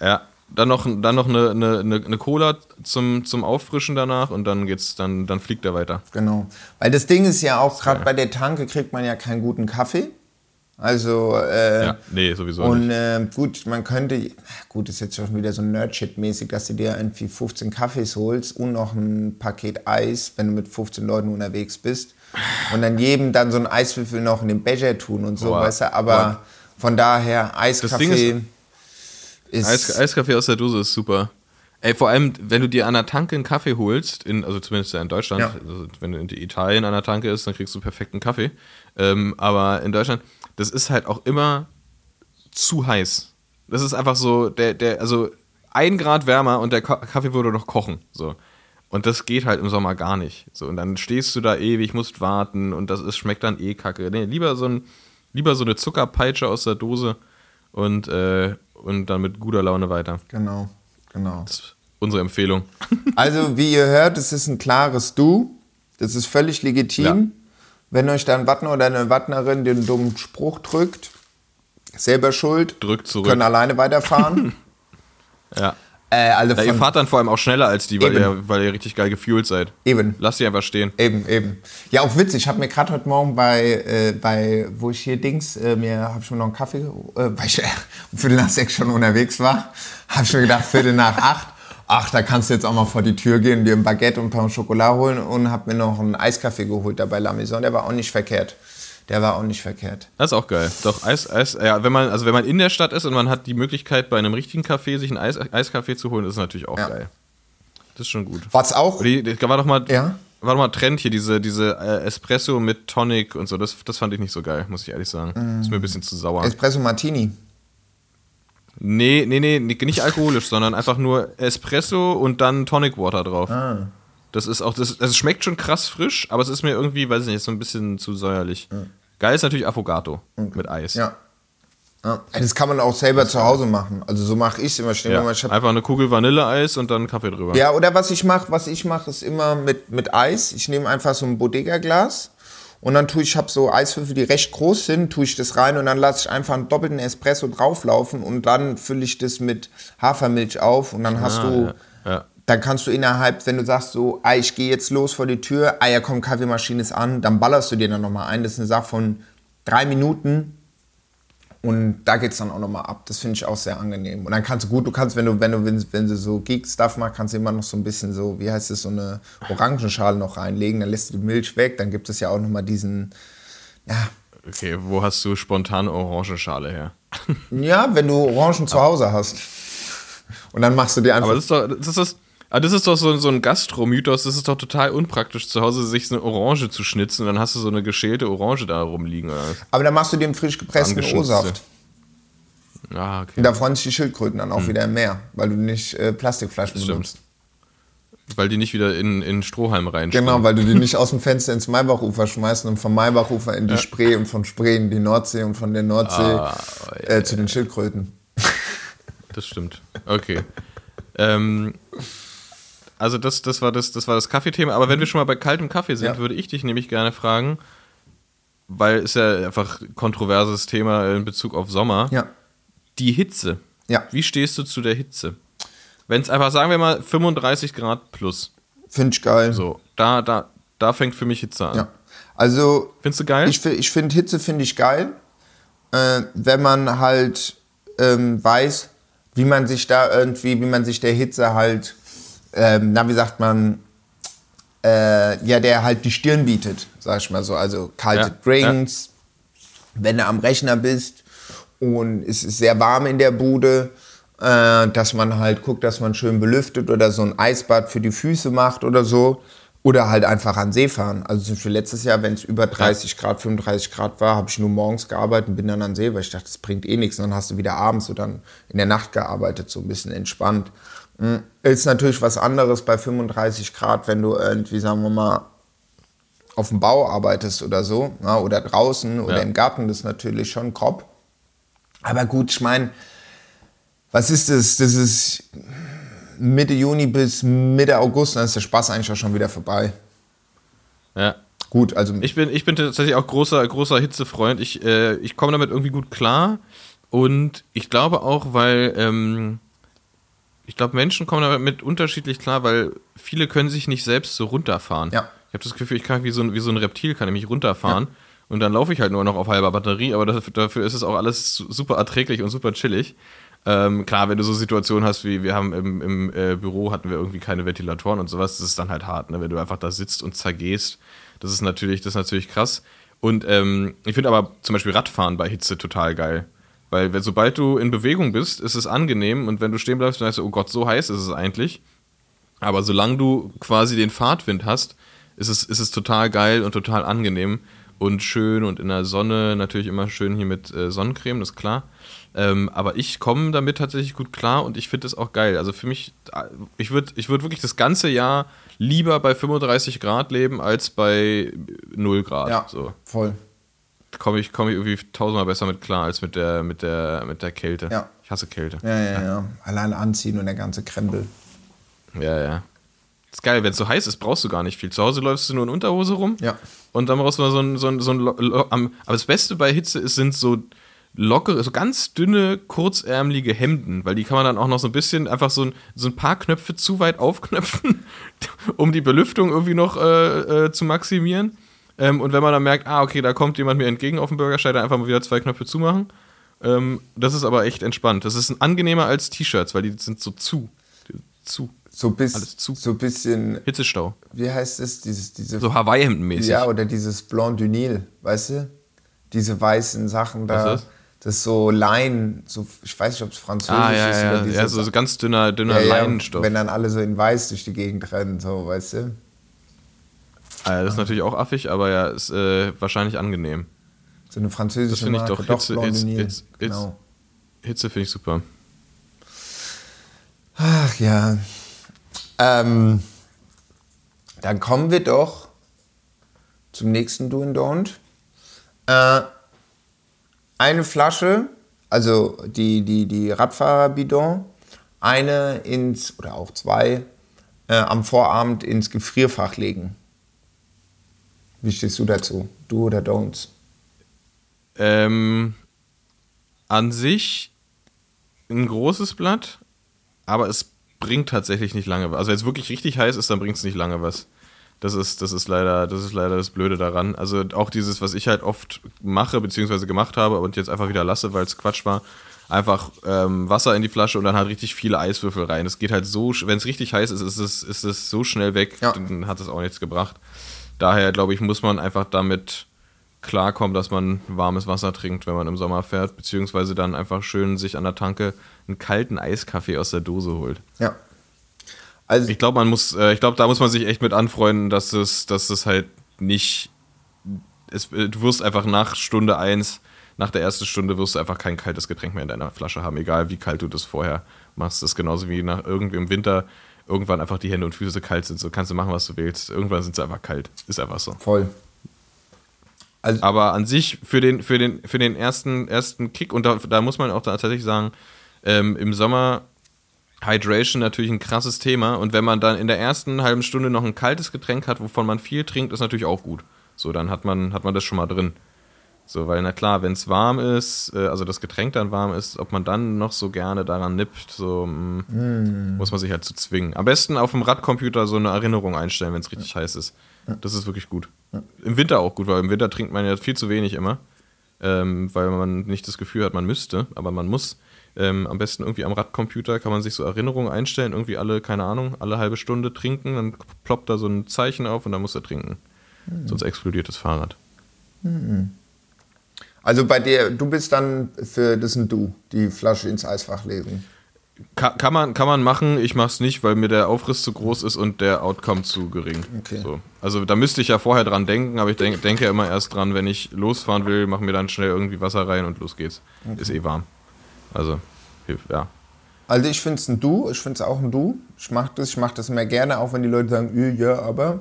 Ja. Dann noch, dann noch eine, eine, eine Cola zum, zum Auffrischen danach und dann geht's, dann, dann fliegt er weiter. Genau. Weil das Ding ist ja auch, gerade bei der Tanke kriegt man ja keinen guten Kaffee. Also, äh, Ja, nee, sowieso Und nicht. äh, gut, man könnte, gut, ist jetzt schon wieder so Nerdshit-mäßig, dass du dir irgendwie 15 Kaffees holst und noch ein Paket Eis, wenn du mit 15 Leuten unterwegs bist. Und dann jedem dann so einen Eiswürfel noch in den Becher tun und so, Boah, weißt du. Aber boah. von daher, Eiskaffee ist, Eis, Eiskaffee aus der Dose ist super. Ey, vor allem, wenn du dir an der Tanke einen Kaffee holst, in, also zumindest in Deutschland, Ja. also wenn du in Italien an der Tanke ist, dann kriegst du perfekten Kaffee. Ähm, aber in Deutschland, das ist halt auch immer zu heiß. Das ist einfach so, der, der, also ein Grad wärmer und der Ka- Kaffee würde noch kochen. So. Und das geht halt im Sommer gar nicht. So, und dann stehst du da ewig, musst warten und das ist, schmeckt dann eh kacke. Nee, lieber so, ein, lieber so eine Zuckerpeitsche aus der Dose und, äh, und dann mit guter Laune weiter. genau, genau. Das ist unsere Empfehlung. Also, wie ihr hört, es ist ein klares Du. Das ist völlig legitim. Ja. Wenn euch da ein Wattner oder eine Wattnerin den dummen Spruch drückt, selber schuld. Drückt zurück. Können alleine weiterfahren. [laughs] Ja. äh, also Ja, ihr fahrt dann vor allem auch schneller als die, weil, ihr, weil ihr richtig geil gefühlt seid. Eben. Lasst die einfach stehen. Eben, eben. Ja, auch witzig. Ich habe mir gerade heute Morgen bei, äh, bei, wo ich hier Dings, äh, mir habe ich mir noch einen Kaffee, äh, weil ich [laughs] um Viertel nach sechs schon unterwegs war, habe ich mir gedacht, Viertel nach acht, ach, da kannst du jetzt auch mal vor die Tür gehen, dir ein Baguette und ein paar Schokolade holen und habe mir noch einen Eiskaffee geholt da bei La Maison. Der war auch nicht verkehrt. Der war auch nicht verkehrt. Das ist auch geil. Doch, Eis, Eis, ja, wenn man, also wenn man in der Stadt ist und man hat die Möglichkeit, bei einem richtigen Café sich einen Eis, Eiskaffee zu holen, ist natürlich auch Ja. geil. Das ist schon gut. Was auch? Die, die, war doch mal, Ja. war doch mal Trend hier, diese, diese äh, Espresso mit Tonic und so. Das, das fand ich nicht so geil, muss ich ehrlich sagen. Mm. Ist mir ein bisschen zu sauer. Espresso Martini. Nee, nee, nee, nicht alkoholisch, sondern einfach nur Espresso und dann Tonic Water drauf. Ah. Das ist auch, das, das schmeckt schon krass frisch, aber es ist mir irgendwie, weiß ich nicht, so ein bisschen zu säuerlich. Geil ist natürlich Affogato mit Eis. Ja. ja. Das kann man auch selber zu Hause machen. Also so mache ich es immer. Ich nehme Ja. ich Einfach eine Kugel Vanilleeis und dann Kaffee drüber. Ja, oder was ich mache, was ich mache, ist immer mit, mit Eis. Ich nehme einfach so ein Bodega-Glas und dann tue ich, habe so Eiswürfel, die recht groß sind, tue ich das rein und dann lasse ich einfach einen doppelten Espresso drauflaufen und dann fülle ich das mit Hafermilch auf und dann hast Ah, du, ja, ja. dann kannst du innerhalb, wenn du sagst so, ah, ich gehe jetzt los vor die Tür, ah ja komm, Kaffeemaschine ist an, dann ballerst du dir dann nochmal ein. Das ist eine Sache von drei Minuten und da geht's dann auch nochmal ab. Das finde ich auch sehr angenehm. Und dann kannst du gut, du kannst, wenn du, wenn du, wenn, wenn du so Geek-Stuff machst, kannst du immer noch so ein bisschen so, wie heißt es, so eine Orangenschale noch reinlegen. Dann lässt du die Milch weg. Dann gibt es ja auch nochmal diesen, ja, Okay, wo hast du spontan Orangenschale her? ja, wenn du Orangen zu Hause hast. Und dann machst du dir einfach. Aber das ist doch, das ist das, ah, das ist doch so, so ein Gastromythos, das ist doch total unpraktisch, zu Hause sich eine Orange zu schnitzen und dann hast du so eine geschälte Orange da rumliegen. Aber dann machst du den frisch gepressten. O-Saft. Ah, okay. Und da freuen sich die Schildkröten dann auch wieder im Meer, weil du nicht äh, Plastikflaschen benutzt. Weil die nicht wieder in, in Strohhalm reinspringen. Genau, weil du die nicht aus dem Fenster ins Maybachufer schmeißt und vom Maybachufer in die Spree und von Spree in die Nordsee und von der Nordsee Ah, äh, zu den Schildkröten. Das stimmt. Okay. ähm, also das, das, war das, das war das Kaffeethema. Aber wenn wir schon mal bei kaltem Kaffee sind, Ja. würde ich dich nämlich gerne fragen, weil es ja einfach kontroverses Thema in Bezug auf Sommer. Ja. Die Hitze. Ja. Wie stehst du zu der Hitze? Wenn es einfach, sagen wir mal, 35 Grad plus. Finde ich geil. So, da, da, da fängt für mich Hitze an. Ja. Also, Findest du geil? ich, ich finde Hitze finde ich geil, äh, wenn man halt ähm, weiß, wie man sich da irgendwie, wie man sich der Hitze halt, ähm, na, wie sagt man, äh, ja, der halt die Stirn bietet, sag ich mal so. Also kalte Ja, Drinks, wenn du am Rechner bist und es ist sehr warm in der Bude, äh, dass man halt guckt, dass man schön belüftet oder so ein Eisbad für die Füße macht oder so. Oder halt einfach an See fahren. Also zum Beispiel letztes Jahr, wenn es über 30 Grad, 35 Grad war, habe ich nur morgens gearbeitet und bin dann an See, weil ich dachte, das bringt eh nichts. Und dann hast du wieder abends oder dann in der Nacht gearbeitet, so ein bisschen entspannt. Mm, Ist natürlich was anderes bei 35 Grad, wenn du irgendwie, sagen wir mal, auf dem Bau arbeitest oder so, ja, oder draußen oder Ja. im Garten, das ist natürlich schon grob. Aber gut, ich meine, was ist das? Das ist Mitte Juni bis Mitte August, dann ist der Spaß eigentlich auch schon wieder vorbei. Ja. Gut, also Ich bin, ich bin tatsächlich auch großer, großer Hitzefreund. Ich, äh, ich komme damit irgendwie gut klar. Und ich glaube auch, weil ähm, ich glaube, Menschen kommen damit unterschiedlich klar, weil viele können sich nicht selbst so runterfahren. Ja. Ich habe das Gefühl, ich kann wie so ein, wie so ein Reptil, kann ich mich runterfahren. Und dann laufe ich halt nur noch auf halber Batterie, aber dafür, dafür ist es auch alles su- super erträglich und super chillig. Ähm, klar, wenn du so Situationen hast, wie wir haben im, im äh, Büro hatten wir irgendwie keine Ventilatoren und sowas, das ist dann halt hart, ne? wenn du einfach da sitzt und zergehst. Das ist natürlich, das ist natürlich krass. Und ähm, ich finde aber zum Beispiel Radfahren bei Hitze total geil. Weil sobald du in Bewegung bist, ist es angenehm und wenn du stehen bleibst, dann sagst du, oh Gott, so heiß ist es eigentlich. Aber solange du quasi den Fahrtwind hast, ist es, ist es total geil und total angenehm und schön und in der Sonne natürlich immer schön hier mit äh, Sonnencreme, das ist klar. Ähm, aber ich komme damit tatsächlich gut klar und ich finde das auch geil. Also für mich, äh, ich würde ich würd wirklich das ganze Jahr lieber bei 35 Grad leben als bei 0 Grad. ja, So voll. Komme ich, komm ich irgendwie tausendmal besser mit klar als mit der, mit der, mit der Kälte. Ja. Ich hasse Kälte. Ja, ja, ja. Allein anziehen und der ganze Krempel. Ja, ja. ist geil, wenn es so heiß ist, brauchst du gar nicht viel. Zu Hause läufst du nur in Unterhose rum. Ja. Und dann brauchst du mal so ein, so ein, so ein Lo- aber das Beste bei Hitze ist, sind so lockere, so ganz dünne, kurzärmelige Hemden, weil die kann man dann auch noch so ein bisschen einfach so ein, so ein paar Knöpfe zu weit aufknöpfen, [laughs] um die Belüftung irgendwie noch äh, äh, zu maximieren. Ähm, und wenn man dann merkt, ah, okay, da kommt jemand mir entgegen auf dem Bürgersteig, dann einfach mal wieder zwei Knöpfe zumachen. Ähm, das ist aber echt entspannt. Das ist angenehmer als T-Shirts, weil die sind so zu. Zu. So bis, Alles zu. so bisschen, Hitzestau. wie heißt es, dieses, diese, So Hawaii-Hemden-mäßig. ja, oder dieses Blanc du Nil, weißt du? Diese weißen Sachen da. Was ist das? Das ist so Lein, so, ich weiß nicht, ob es französisch ah, ja, ist ja, oder ja. ja so, so ganz dünner, dünner ja, Leinenstoff. Wenn dann alle so in weiß durch die Gegend rennen, so, weißt du? Ah, das ist natürlich auch affig, aber ja, ist äh, wahrscheinlich angenehm. So eine französische Das finde ich Marke. doch Hitze- Hitze-. Hitze- genau. Hitze finde ich super. Ach ja. Ähm, dann kommen wir doch zum nächsten Do and Don't. Äh, eine Flasche, also die, die, die Radfahrerbidon, eine ins, oder auch zwei, äh, am Vorabend ins Gefrierfach legen. Wie stehst du dazu? Du oder Don'ts? Ähm, an sich ein großes Blatt, aber es bringt tatsächlich nicht lange was. Also wenn es wirklich richtig heiß ist, dann bringt es nicht lange was. Das ist, das ist leider, das ist leider das Blöde daran. Also auch dieses, was ich halt oft mache, beziehungsweise gemacht habe und jetzt einfach wieder lasse, weil es Quatsch war, einfach ähm, Wasser in die Flasche und dann halt richtig viele Eiswürfel rein. Es geht halt so, wenn es richtig heiß ist, ist es, ist es so schnell weg, Ja. dann hat es auch nichts gebracht. Daher, glaube ich, muss man einfach damit klarkommen, dass man warmes Wasser trinkt, wenn man im Sommer fährt, beziehungsweise dann einfach schön sich an der Tanke einen kalten Eiskaffee aus der Dose holt. Ja. Also, Ich glaube, man muss, äh, ich glaube, da muss man sich echt mit anfreunden, dass es, dass es halt nicht, es, äh, du wirst einfach nach Stunde eins, nach der ersten Stunde wirst du einfach kein kaltes Getränk mehr in deiner Flasche haben, egal wie kalt du das vorher machst. Das ist genauso wie nach irgendwie im Winter irgendwann einfach die Hände und Füße kalt sind. So kannst du machen, was du willst. Irgendwann sind sie einfach kalt. Ist einfach so. voll. Also, Aber an sich für den, für den, für den ersten, ersten Kick, und da, da muss man auch tatsächlich sagen, ähm, im Sommer Hydration natürlich ein krasses Thema. Und wenn man dann in der ersten halben Stunde noch ein kaltes Getränk hat, wovon man viel trinkt, ist natürlich auch gut. So, dann hat man, hat man das schon mal drin. So, weil na klar, wenn es warm ist, äh, also das Getränk dann warm ist, ob man dann noch so gerne daran nippt, so mm, muss man sich halt zu zwingen. Am besten auf dem Radcomputer so eine Erinnerung einstellen, wenn es richtig heiß ist. Das ist wirklich gut. Im Winter auch gut, weil im Winter trinkt man ja viel zu wenig immer, ähm, weil man nicht das Gefühl hat, man müsste, aber man muss. Ähm, am besten irgendwie am Radcomputer kann man sich so Erinnerungen einstellen, irgendwie alle, keine Ahnung, alle halbe Stunde trinken, dann ploppt da so ein Zeichen auf und dann muss er trinken. Sonst explodiert das Fahrrad. Also bei dir, du bist dann für, das sind du, die Flasche ins Eisfach legen. Kann, kann, man, kann man machen, ich mach's nicht, weil mir der Aufriss zu groß ist und der Outcome zu gering. Okay. So. Also da müsste ich ja vorher dran denken, aber ich denk, denke immer erst dran, wenn ich losfahren will, mach mir dann schnell irgendwie Wasser rein und los geht's. Ist eh warm. Also, ja. Also ich finde es ein Du, ich finde es auch ein Du. Ich mache das, ich mache das immer gerne, auch wenn die Leute sagen, "Äh, ja, aber.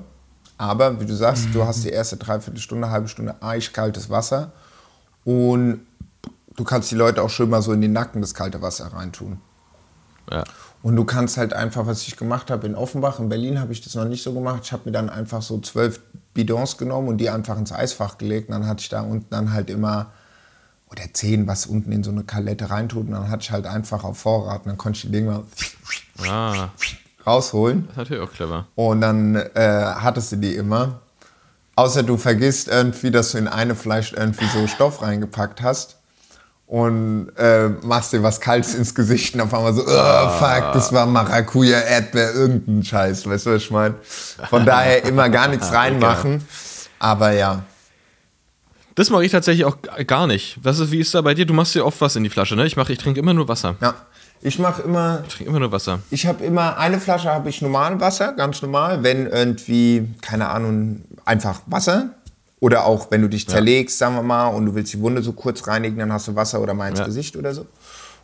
Aber, wie du sagst, du hast die erste Dreiviertelstunde, halbe Stunde eichkaltes Wasser und du kannst die Leute auch schön mal so in den Nacken das kalte Wasser reintun. ja. Und du kannst halt einfach, was ich gemacht habe in Offenbach, in Berlin habe ich das noch nicht so gemacht. Ich habe mir dann einfach so zwölf Bidons genommen und die einfach ins Eisfach gelegt. Und dann hatte ich da unten dann halt immer, oder zehn, was unten in so eine Kalette reintut. Und dann hatte ich halt einfach auf Vorrat. Und dann konnte ich die Dinger Ah, rausholen. das ist natürlich auch clever. Und dann äh, hattest du die immer. Außer du vergisst irgendwie, dass du in eine Fleisch irgendwie so Stoff reingepackt hast. Und äh, machst dir was Kaltes ins Gesicht und auf einmal so, oh, fuck, das war Maracuja, Erdbeer, irgendein Scheiß, weißt du, was ich meine? Von daher immer gar nichts [laughs] reinmachen. Aber ja, Das mache ich tatsächlich auch gar nicht. Was ist, wie ist da bei dir? Du machst dir oft was in die Flasche, ne? Ich mache, ich trinke immer nur Wasser. ja. Ich mache immer, Ich trinke immer nur Wasser. Ich habe immer eine Flasche habe ich normal Wasser, ganz normal, wenn irgendwie keine Ahnung einfach Wasser oder auch wenn du dich zerlegst, sagen wir mal, und du willst die Wunde so kurz reinigen, dann hast du Wasser oder mal ins Ja. Gesicht oder so.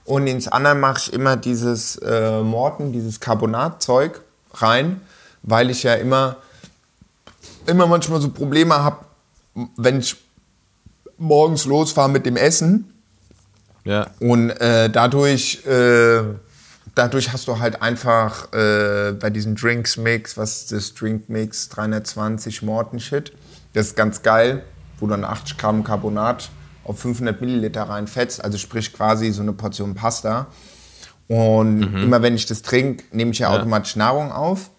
Und ins andere mache ich immer dieses äh, Morten, dieses Carbonatzeug rein, weil ich ja immer immer manchmal so Probleme habe, wenn ich morgens losfahre mit dem Essen Ja. und äh, dadurch, äh, dadurch hast du halt einfach äh, bei diesem Drinks Mix, was das Drink Mix 320 Morten Shit, das ist ganz geil, wo du dann 80 Gramm Carbonat auf 500 Milliliter reinfetzt, also sprich quasi so eine Portion Pasta. Und immer wenn ich das trinke, nehme ich ja, Ja. automatisch Nahrung auf.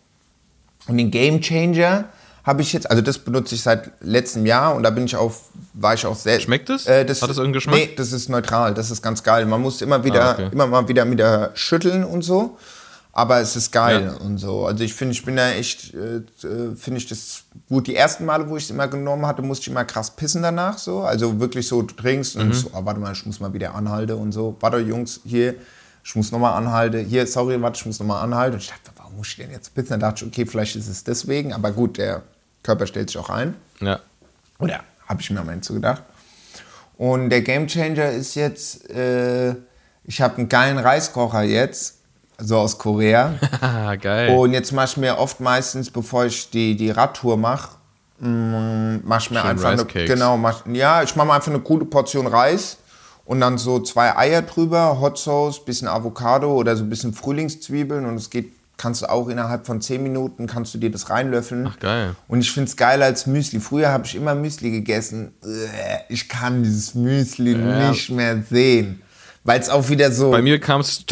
Und den Game Changer habe ich jetzt, also das benutze ich seit letztem Jahr und da bin ich auch, war ich auch sehr. Schmeckt es? Äh, das Hat es irgendeinen Geschmack? Nee, das ist neutral, das ist ganz geil. Man muss immer wieder, Ah, okay. immer mal wieder wieder schütteln und so. Aber es ist geil und so. Also ich finde, ich bin da echt, äh, finde ich das gut. Die ersten Male, wo ich es immer genommen hatte, musste ich immer krass pissen danach so. Also wirklich so, du trinkst Mhm. und so, oh, warte mal, ich muss mal wieder anhalten und so. Warte, Jungs, hier, ich muss nochmal anhalten. Hier, sorry, warte, ich muss nochmal anhalten. Und ich dachte, warum muss ich denn jetzt pissen? Dann dachte ich, okay, vielleicht ist es deswegen. Aber gut, der Körper stellt sich auch ein. Ja. Oder habe ich mir am Ende so gedacht. Und der Gamechanger ist jetzt, äh, ich habe einen geilen Reiskocher jetzt. so aus Korea. Ah, [laughs] geil. Und jetzt mache ich mir oft meistens, bevor ich die, die Radtour mache, mache ich mir Schön einfach eine, genau, mach, ja, ich mache mir einfach eine gute Portion Reis und dann so zwei Eier drüber, Hot Sauce, bisschen Avocado oder so ein bisschen Frühlingszwiebeln und es geht, kannst du auch innerhalb von 10 Minuten, kannst du dir das reinlöffeln. Ach, geil. Und ich finde es geiler als Müsli. Früher habe ich immer Müsli gegessen. Ich kann dieses Müsli nicht mehr sehen. Weil es auch wieder so... Bei mir kam es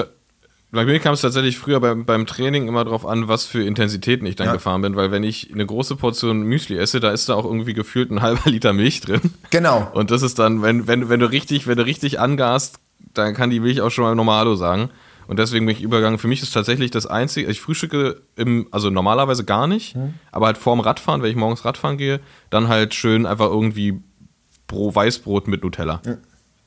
bei mir kam es tatsächlich früher beim, beim Training immer drauf an, was für Intensitäten ich dann Ja. gefahren bin, weil wenn ich eine große Portion Müsli esse, da ist da auch irgendwie gefühlt ein [laughs] halber Liter Milch drin. Genau. Und das ist dann, wenn, wenn, wenn du richtig, wenn du richtig angast, dann kann die Milch auch schon mal Normalo sagen. Und deswegen bin ich übergegangen. Für mich ist tatsächlich das Einzige, ich frühstücke im, also normalerweise gar nicht, aber halt vorm Radfahren, wenn ich morgens Radfahren gehe, dann halt schön einfach irgendwie Bro, Weißbrot mit Nutella.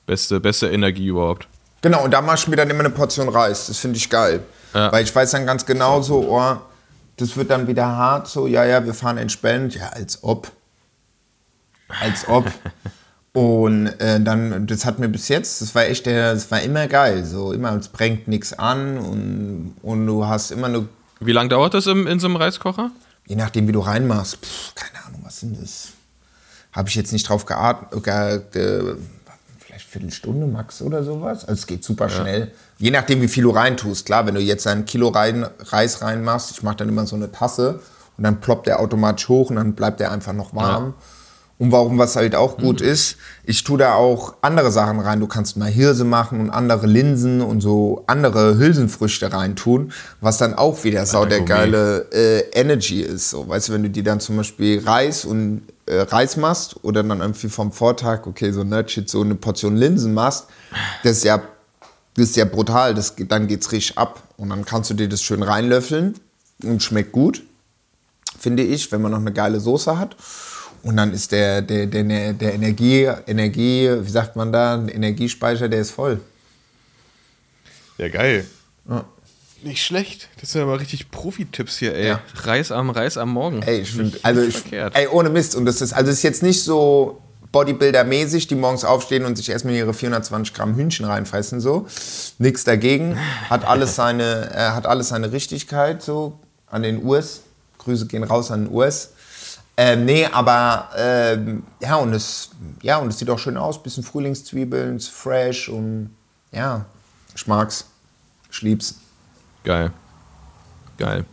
Beste, beste Energie überhaupt. Genau, und da mache ich mir dann immer eine Portion Reis. Das finde ich geil. Ja. Weil ich weiß dann ganz genau so, oh, das wird dann wieder hart, so, ja, ja, wir fahren entspannt. Ja, als ob. Als ob. [laughs] und äh, dann, das hat mir bis jetzt, das war echt, der, das war immer geil. So, immer, es bringt nichts an und, und du hast immer eine, Wie lange dauert das im, in so einem Reiskocher? je nachdem, wie du reinmachst, pff, keine Ahnung, was sind das? Habe ich jetzt nicht drauf geatmet, ge, ge, vielleicht Viertelstunde max oder sowas. Also es geht super schnell. Je nachdem, wie viel du reintust. Klar, wenn du jetzt ein Kilo rein, Reis reinmachst, ich mache dann immer so eine Tasse und dann ploppt der automatisch hoch und dann bleibt der einfach noch warm. Und warum was halt auch gut ist, ich tue da auch andere Sachen rein. Du kannst mal Hirse machen und andere Linsen und so andere Hülsenfrüchte reintun, was dann auch wieder sau der geile äh, Energy ist. So, weißt du, wenn du dir dann zum Beispiel Reis und äh, Reis machst oder dann irgendwie vom Vortag, okay, so Nerdshit, so eine Portion Linsen machst, das ist ja, das ist ja brutal. Das, geht- dann geht's richtig ab. Und dann kannst du dir das schön reinlöffeln und schmeckt gut, finde ich, wenn man noch eine geile Soße hat. Und dann ist der, der, der, der Energie, Energie, wie sagt man da, ein Energiespeicher, der ist voll. Ja, geil. Nicht schlecht. Das sind aber richtig Profi-Tipps hier, ey. Ja. Reis am Reis am Morgen. Ey, ich finde, also ich, verkehrt. ey, ohne Mist. Und das ist, also es ist jetzt nicht so Bodybuilder-mäßig, die morgens aufstehen und sich erstmal ihre 420 Gramm Hühnchen reinfressen, so. Nix dagegen. Hat alles seine, äh, hat alles seine Richtigkeit, so, an den US. Grüße gehen raus an den US. Ähm, nee, aber ähm, ja, und es, ja, und es sieht auch schön aus. Bisschen Frühlingszwiebeln, ist fresh und ja, ich mag's. Ich lieb's. Geil. Geil.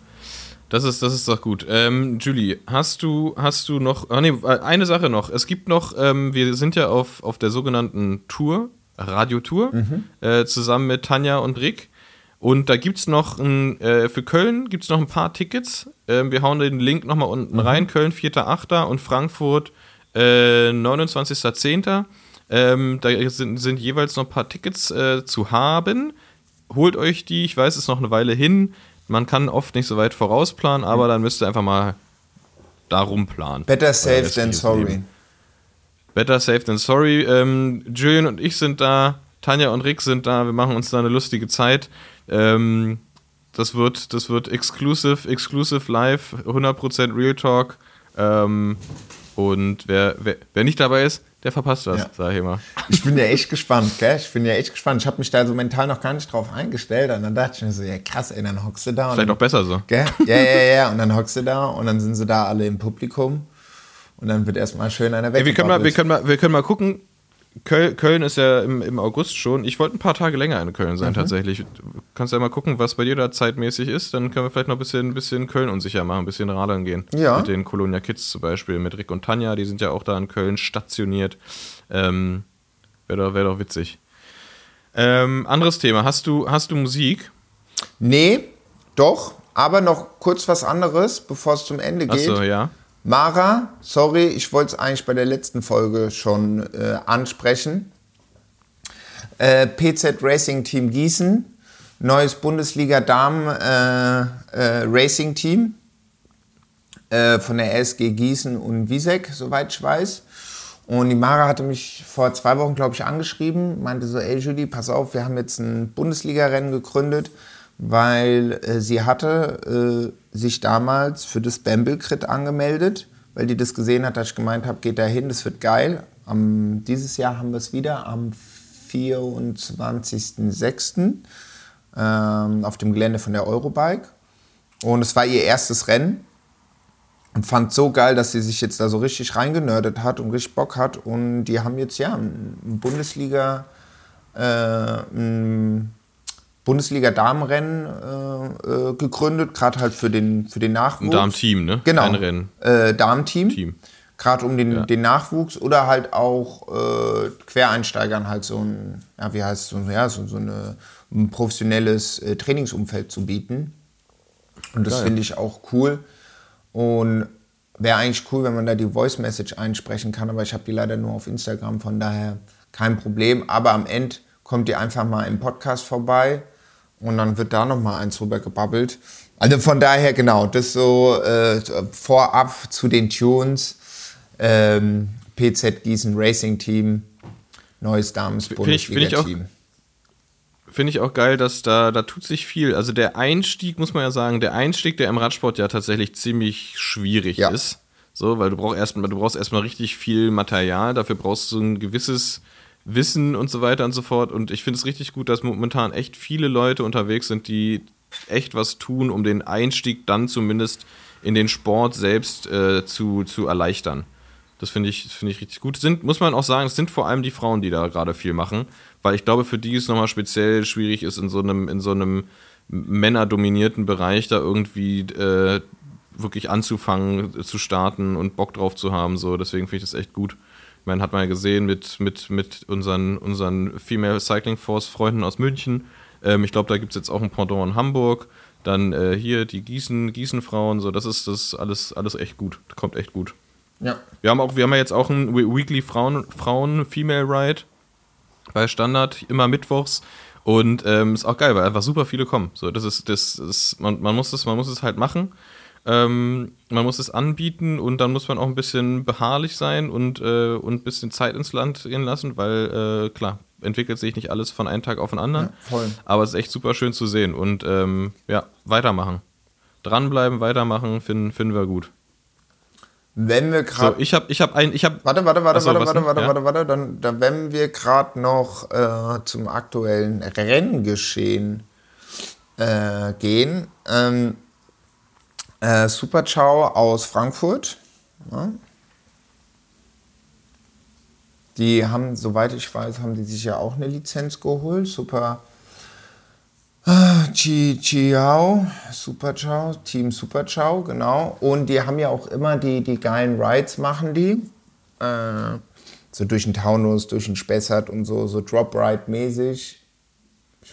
Das ist, das ist doch gut. Ähm, Julie, hast du, hast du noch. Ah, nee, eine Sache noch. Es gibt noch, ähm, wir sind ja auf, auf der sogenannten Tour, Radiotour, äh, zusammen mit Tanja und Rick. Und da gibt es noch ein, äh, für Köln gibt es noch ein paar Tickets. Ähm, wir hauen den Link nochmal unten rein. Köln 4.8. und Frankfurt äh, 29.10. Ähm, da sind, sind jeweils noch ein paar Tickets äh, zu haben. Holt euch die, ich weiß, es ist noch eine Weile hin. Man kann oft nicht so weit vorausplanen, aber dann müsst ihr einfach mal darum planen. Better safe than sorry. Leben. Better safe than sorry. Ähm, Julian und ich sind da, Tanja und Rick sind da, wir machen uns da eine lustige Zeit. Ähm, das wird, das wird exclusive, exclusive live, 100% Real Talk. Ähm, und wer, wer, wer nicht dabei ist, der verpasst was, Ja. sag ich mal. Ich bin ja echt gespannt, gell? Ich bin ja echt gespannt. Ich habe mich da so mental noch gar nicht drauf eingestellt. Und dann dachte ich mir so, ja krass, ey, dann hockst du da. Vielleicht auch besser so. Gell? [laughs] Ja, ja, ja. Und dann hockst du da und dann sind sie da alle im Publikum. Und dann wird erstmal schön einer weg. Ey, wir, können mal, wir, können mal, wir können mal gucken. Köln, Köln ist ja im, im August schon. Ich wollte ein paar Tage länger in Köln Mhm. sein, tatsächlich. Du kannst ja mal gucken, was bei dir da zeitmäßig ist. Dann können wir vielleicht noch ein bisschen, ein bisschen Köln unsicher machen, ein bisschen radeln gehen. Ja. Mit den Colonia Kids zum Beispiel, mit Rick und Tanja, die sind ja auch da in Köln stationiert. Ähm, Wäre doch, wär doch witzig. Ähm, anderes Thema. Hast du, hast du Musik? Nee, doch. Aber noch kurz was anderes, bevor es zum Ende geht. Achso, ja. Mara, sorry, ich wollte es eigentlich bei der letzten Folge schon äh, ansprechen. Äh, PZ Racing Team Gießen, neues Bundesliga Damen äh, äh, Racing Team äh, von der SG Gießen und Wiesek, soweit ich weiß. Und die Mara hatte mich vor zwei Wochen, glaube ich, angeschrieben, meinte so, ey Julie, pass auf, wir haben jetzt ein Bundesliga-Rennen gegründet, weil äh, sie hatte äh, sich damals für das Bamble-Crit angemeldet, weil die das gesehen hat, dass ich gemeint habe, geht da hin, das wird geil. Am, dieses Jahr haben wir es wieder, am 24.06. ähm, auf dem Gelände von der Eurobike. Und es war ihr erstes Rennen. Und fand so geil, dass sie sich jetzt da so richtig reingenördet hat und richtig Bock hat. Und die haben jetzt ja ein Bundesliga, äh, Bundesliga-Damenrennen äh, äh, gegründet, gerade halt für den, für den Nachwuchs. Ein Damenteam, ne? Genau. Ein Rennen. Äh, Damenteam. Team. Gerade um den, Ja. den Nachwuchs oder halt auch äh, Quereinsteigern halt so ein, ja, wie heißt es, so, ja, so, so eine, ein professionelles äh, Trainingsumfeld zu bieten. Und das finde ich auch cool. Und wäre eigentlich cool, wenn man da die Voice Message einsprechen kann, aber ich habe die leider nur auf Instagram, von daher kein Problem. Aber am Ende kommt ihr einfach mal im Podcast vorbei und dann wird da noch mal eins rüber gebabbelt. Also von daher genau, das so äh, vorab zu den Tunes. Ähm, PZ Gießen Racing Team, neues Damens Finde ich- finde ich auch- Bundesliga-Team. Finde ich auch geil, dass da, da tut sich viel. Also der Einstieg, muss man ja sagen, der Einstieg, der im Radsport ja tatsächlich ziemlich schwierig Ja. ist. So, weil du brauchst erstmal, du brauchst erstmal richtig viel Material, dafür brauchst du ein gewisses Wissen und so weiter und so fort. Und ich finde es richtig gut, dass momentan echt viele Leute unterwegs sind, die echt was tun, um den Einstieg dann zumindest in den Sport selbst äh, zu, zu erleichtern. Das finde ich, das finde ich richtig gut. Sind, muss man auch sagen, es sind vor allem die Frauen, die da gerade viel machen, weil ich glaube, für die es nochmal speziell schwierig ist, in so einem, in so männerdominierten Bereich da irgendwie äh, wirklich anzufangen, zu starten und Bock drauf zu haben. So, deswegen finde ich das echt gut. Meine, hat man ja gesehen mit, mit, mit unseren, unseren Female Cycling Force Freunden aus München. Ähm, ich glaube, da gibt es jetzt auch ein Pendant in Hamburg. Dann äh, hier die Gießen, Gießen-Frauen, so, das ist das alles, alles echt gut. Kommt echt gut. Ja. Wir haben auch, wir haben ja jetzt auch ein We- Weekly Frauen, Frauen Female Ride bei Standard, immer mittwochs. Und ähm, ist auch geil, weil einfach super viele kommen. So, das ist, das ist, man, man muss es, man muss es halt machen. Ähm, man muss es anbieten und dann muss man auch ein bisschen beharrlich sein und, äh, und ein bisschen Zeit ins Land gehen lassen, weil äh, klar, entwickelt sich nicht alles von einem Tag auf den anderen. Ja. Aber es ist echt super schön zu sehen. Und ähm, ja, weitermachen. Dranbleiben, weitermachen, finden, finden wir gut. Wenn wir So, gerade ich habe ich hab ein, ich habe Warte, warte, warte, so, warte, warte, warte, Ja. warte, warte, dann, dann wenn wir gerade noch äh, zum aktuellen Renngeschehen äh, gehen. Ähm, äh, Super Ciao aus Frankfurt. Ja. Die haben, soweit ich weiß, haben die sich ja auch eine Lizenz geholt. Super Chi Chiao, Super Ciao, Team Super Ciao, genau. Und die haben ja auch immer die, die geilen Rides, machen die. Äh, so durch den Taunus, durch den Spessart und so, so Drop-Ride-mäßig.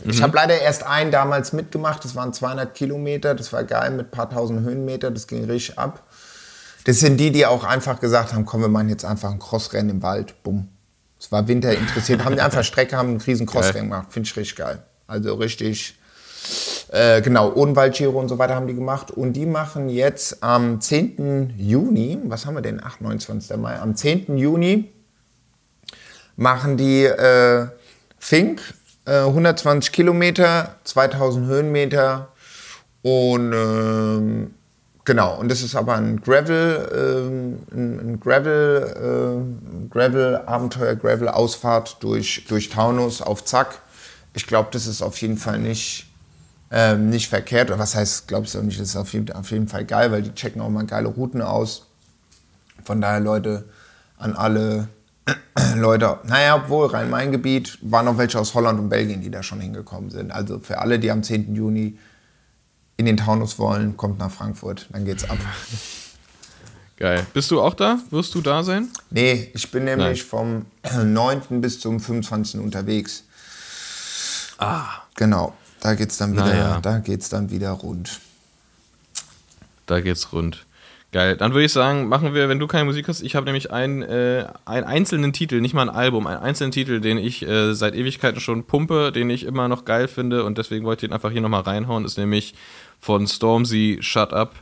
Ich habe leider erst einen damals mitgemacht, das waren 200 Kilometer, das war geil mit ein paar tausend Höhenmeter, das ging richtig ab. Das sind die, die auch einfach gesagt haben, komm, wir machen jetzt einfach ein Crossrennen im Wald, bumm. Es war Winter interessiert, haben die einfach [laughs] Strecke, haben einen riesen Crossrennen gemacht, finde ich richtig geil. Also richtig, äh, genau, Odenwald-Giro und so weiter haben die gemacht. Und die machen jetzt am 10. Juni, was haben wir denn? Ach, 29. Mai. Am 10. Juni machen die äh, Fink, äh, 120 Kilometer, 2000 Höhenmeter. Und ähm, genau, und das ist aber ein Gravel, ähm, ein, ein Gravel, ähm, Gravel-Abenteuer, Gravel-Ausfahrt durch, durch Taunus auf Zack. Ich glaube, das ist auf jeden Fall nicht, ähm, nicht verkehrt. Oder was heißt, glaube ich auch nicht, das ist auf jeden, auf jeden Fall geil, weil die checken auch mal geile Routen aus. Von daher, Leute, an alle [clears throat] Leute, naja, obwohl Rhein-Main-Gebiet waren noch welche aus Holland und Belgien, die da schon hingekommen sind. Also für alle, die am 10. Juni in den Taunus wollen, kommt nach Frankfurt, dann geht's ab. [laughs] Geil. Bist du auch da? Wirst du da sein? Nee, ich bin nämlich Nein. vom [clears throat] 9. bis zum 25. unterwegs. Ah. Genau, da geht's dann wieder, Naja. da geht's dann wieder rund. Da geht's rund. Geil. Dann würde ich sagen, machen wir, wenn du keine Musik hast, ich habe nämlich einen, äh, einen einzelnen Titel, nicht mal ein Album, einen einzelnen Titel, den ich äh, seit Ewigkeiten schon pumpe, den ich immer noch geil finde und deswegen wollte ich ihn einfach hier nochmal reinhauen, ist nämlich von Stormzy Shut Up.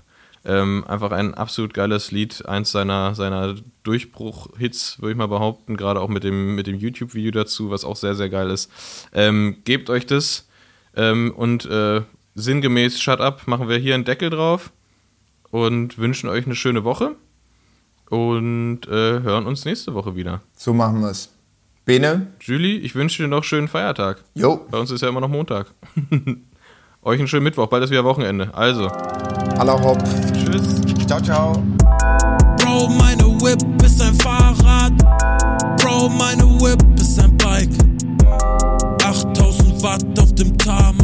Ähm, einfach ein absolut geiles Lied, eins seiner, seiner Durchbruch-Hits, würde ich mal behaupten, gerade auch mit dem, mit dem YouTube-Video dazu, was auch sehr, sehr geil ist. Ähm, gebt euch das ähm, und äh, sinngemäß Shut Up machen wir hier einen Deckel drauf und wünschen euch eine schöne Woche und äh, hören uns nächste Woche wieder. So machen wir es. Bene. Julie, ich wünsche dir noch schönen Feiertag. Jo. Bei uns ist ja immer noch Montag. [laughs] euch einen schönen Mittwoch, bald ist wieder Wochenende. Also. Hallo Hopp. Tschüss. Ciao, ciao. Bro, meine Whip ist ein Fahrrad. Bro, meine Whip ist ein Bike. 8000 Watt auf dem Tarmac.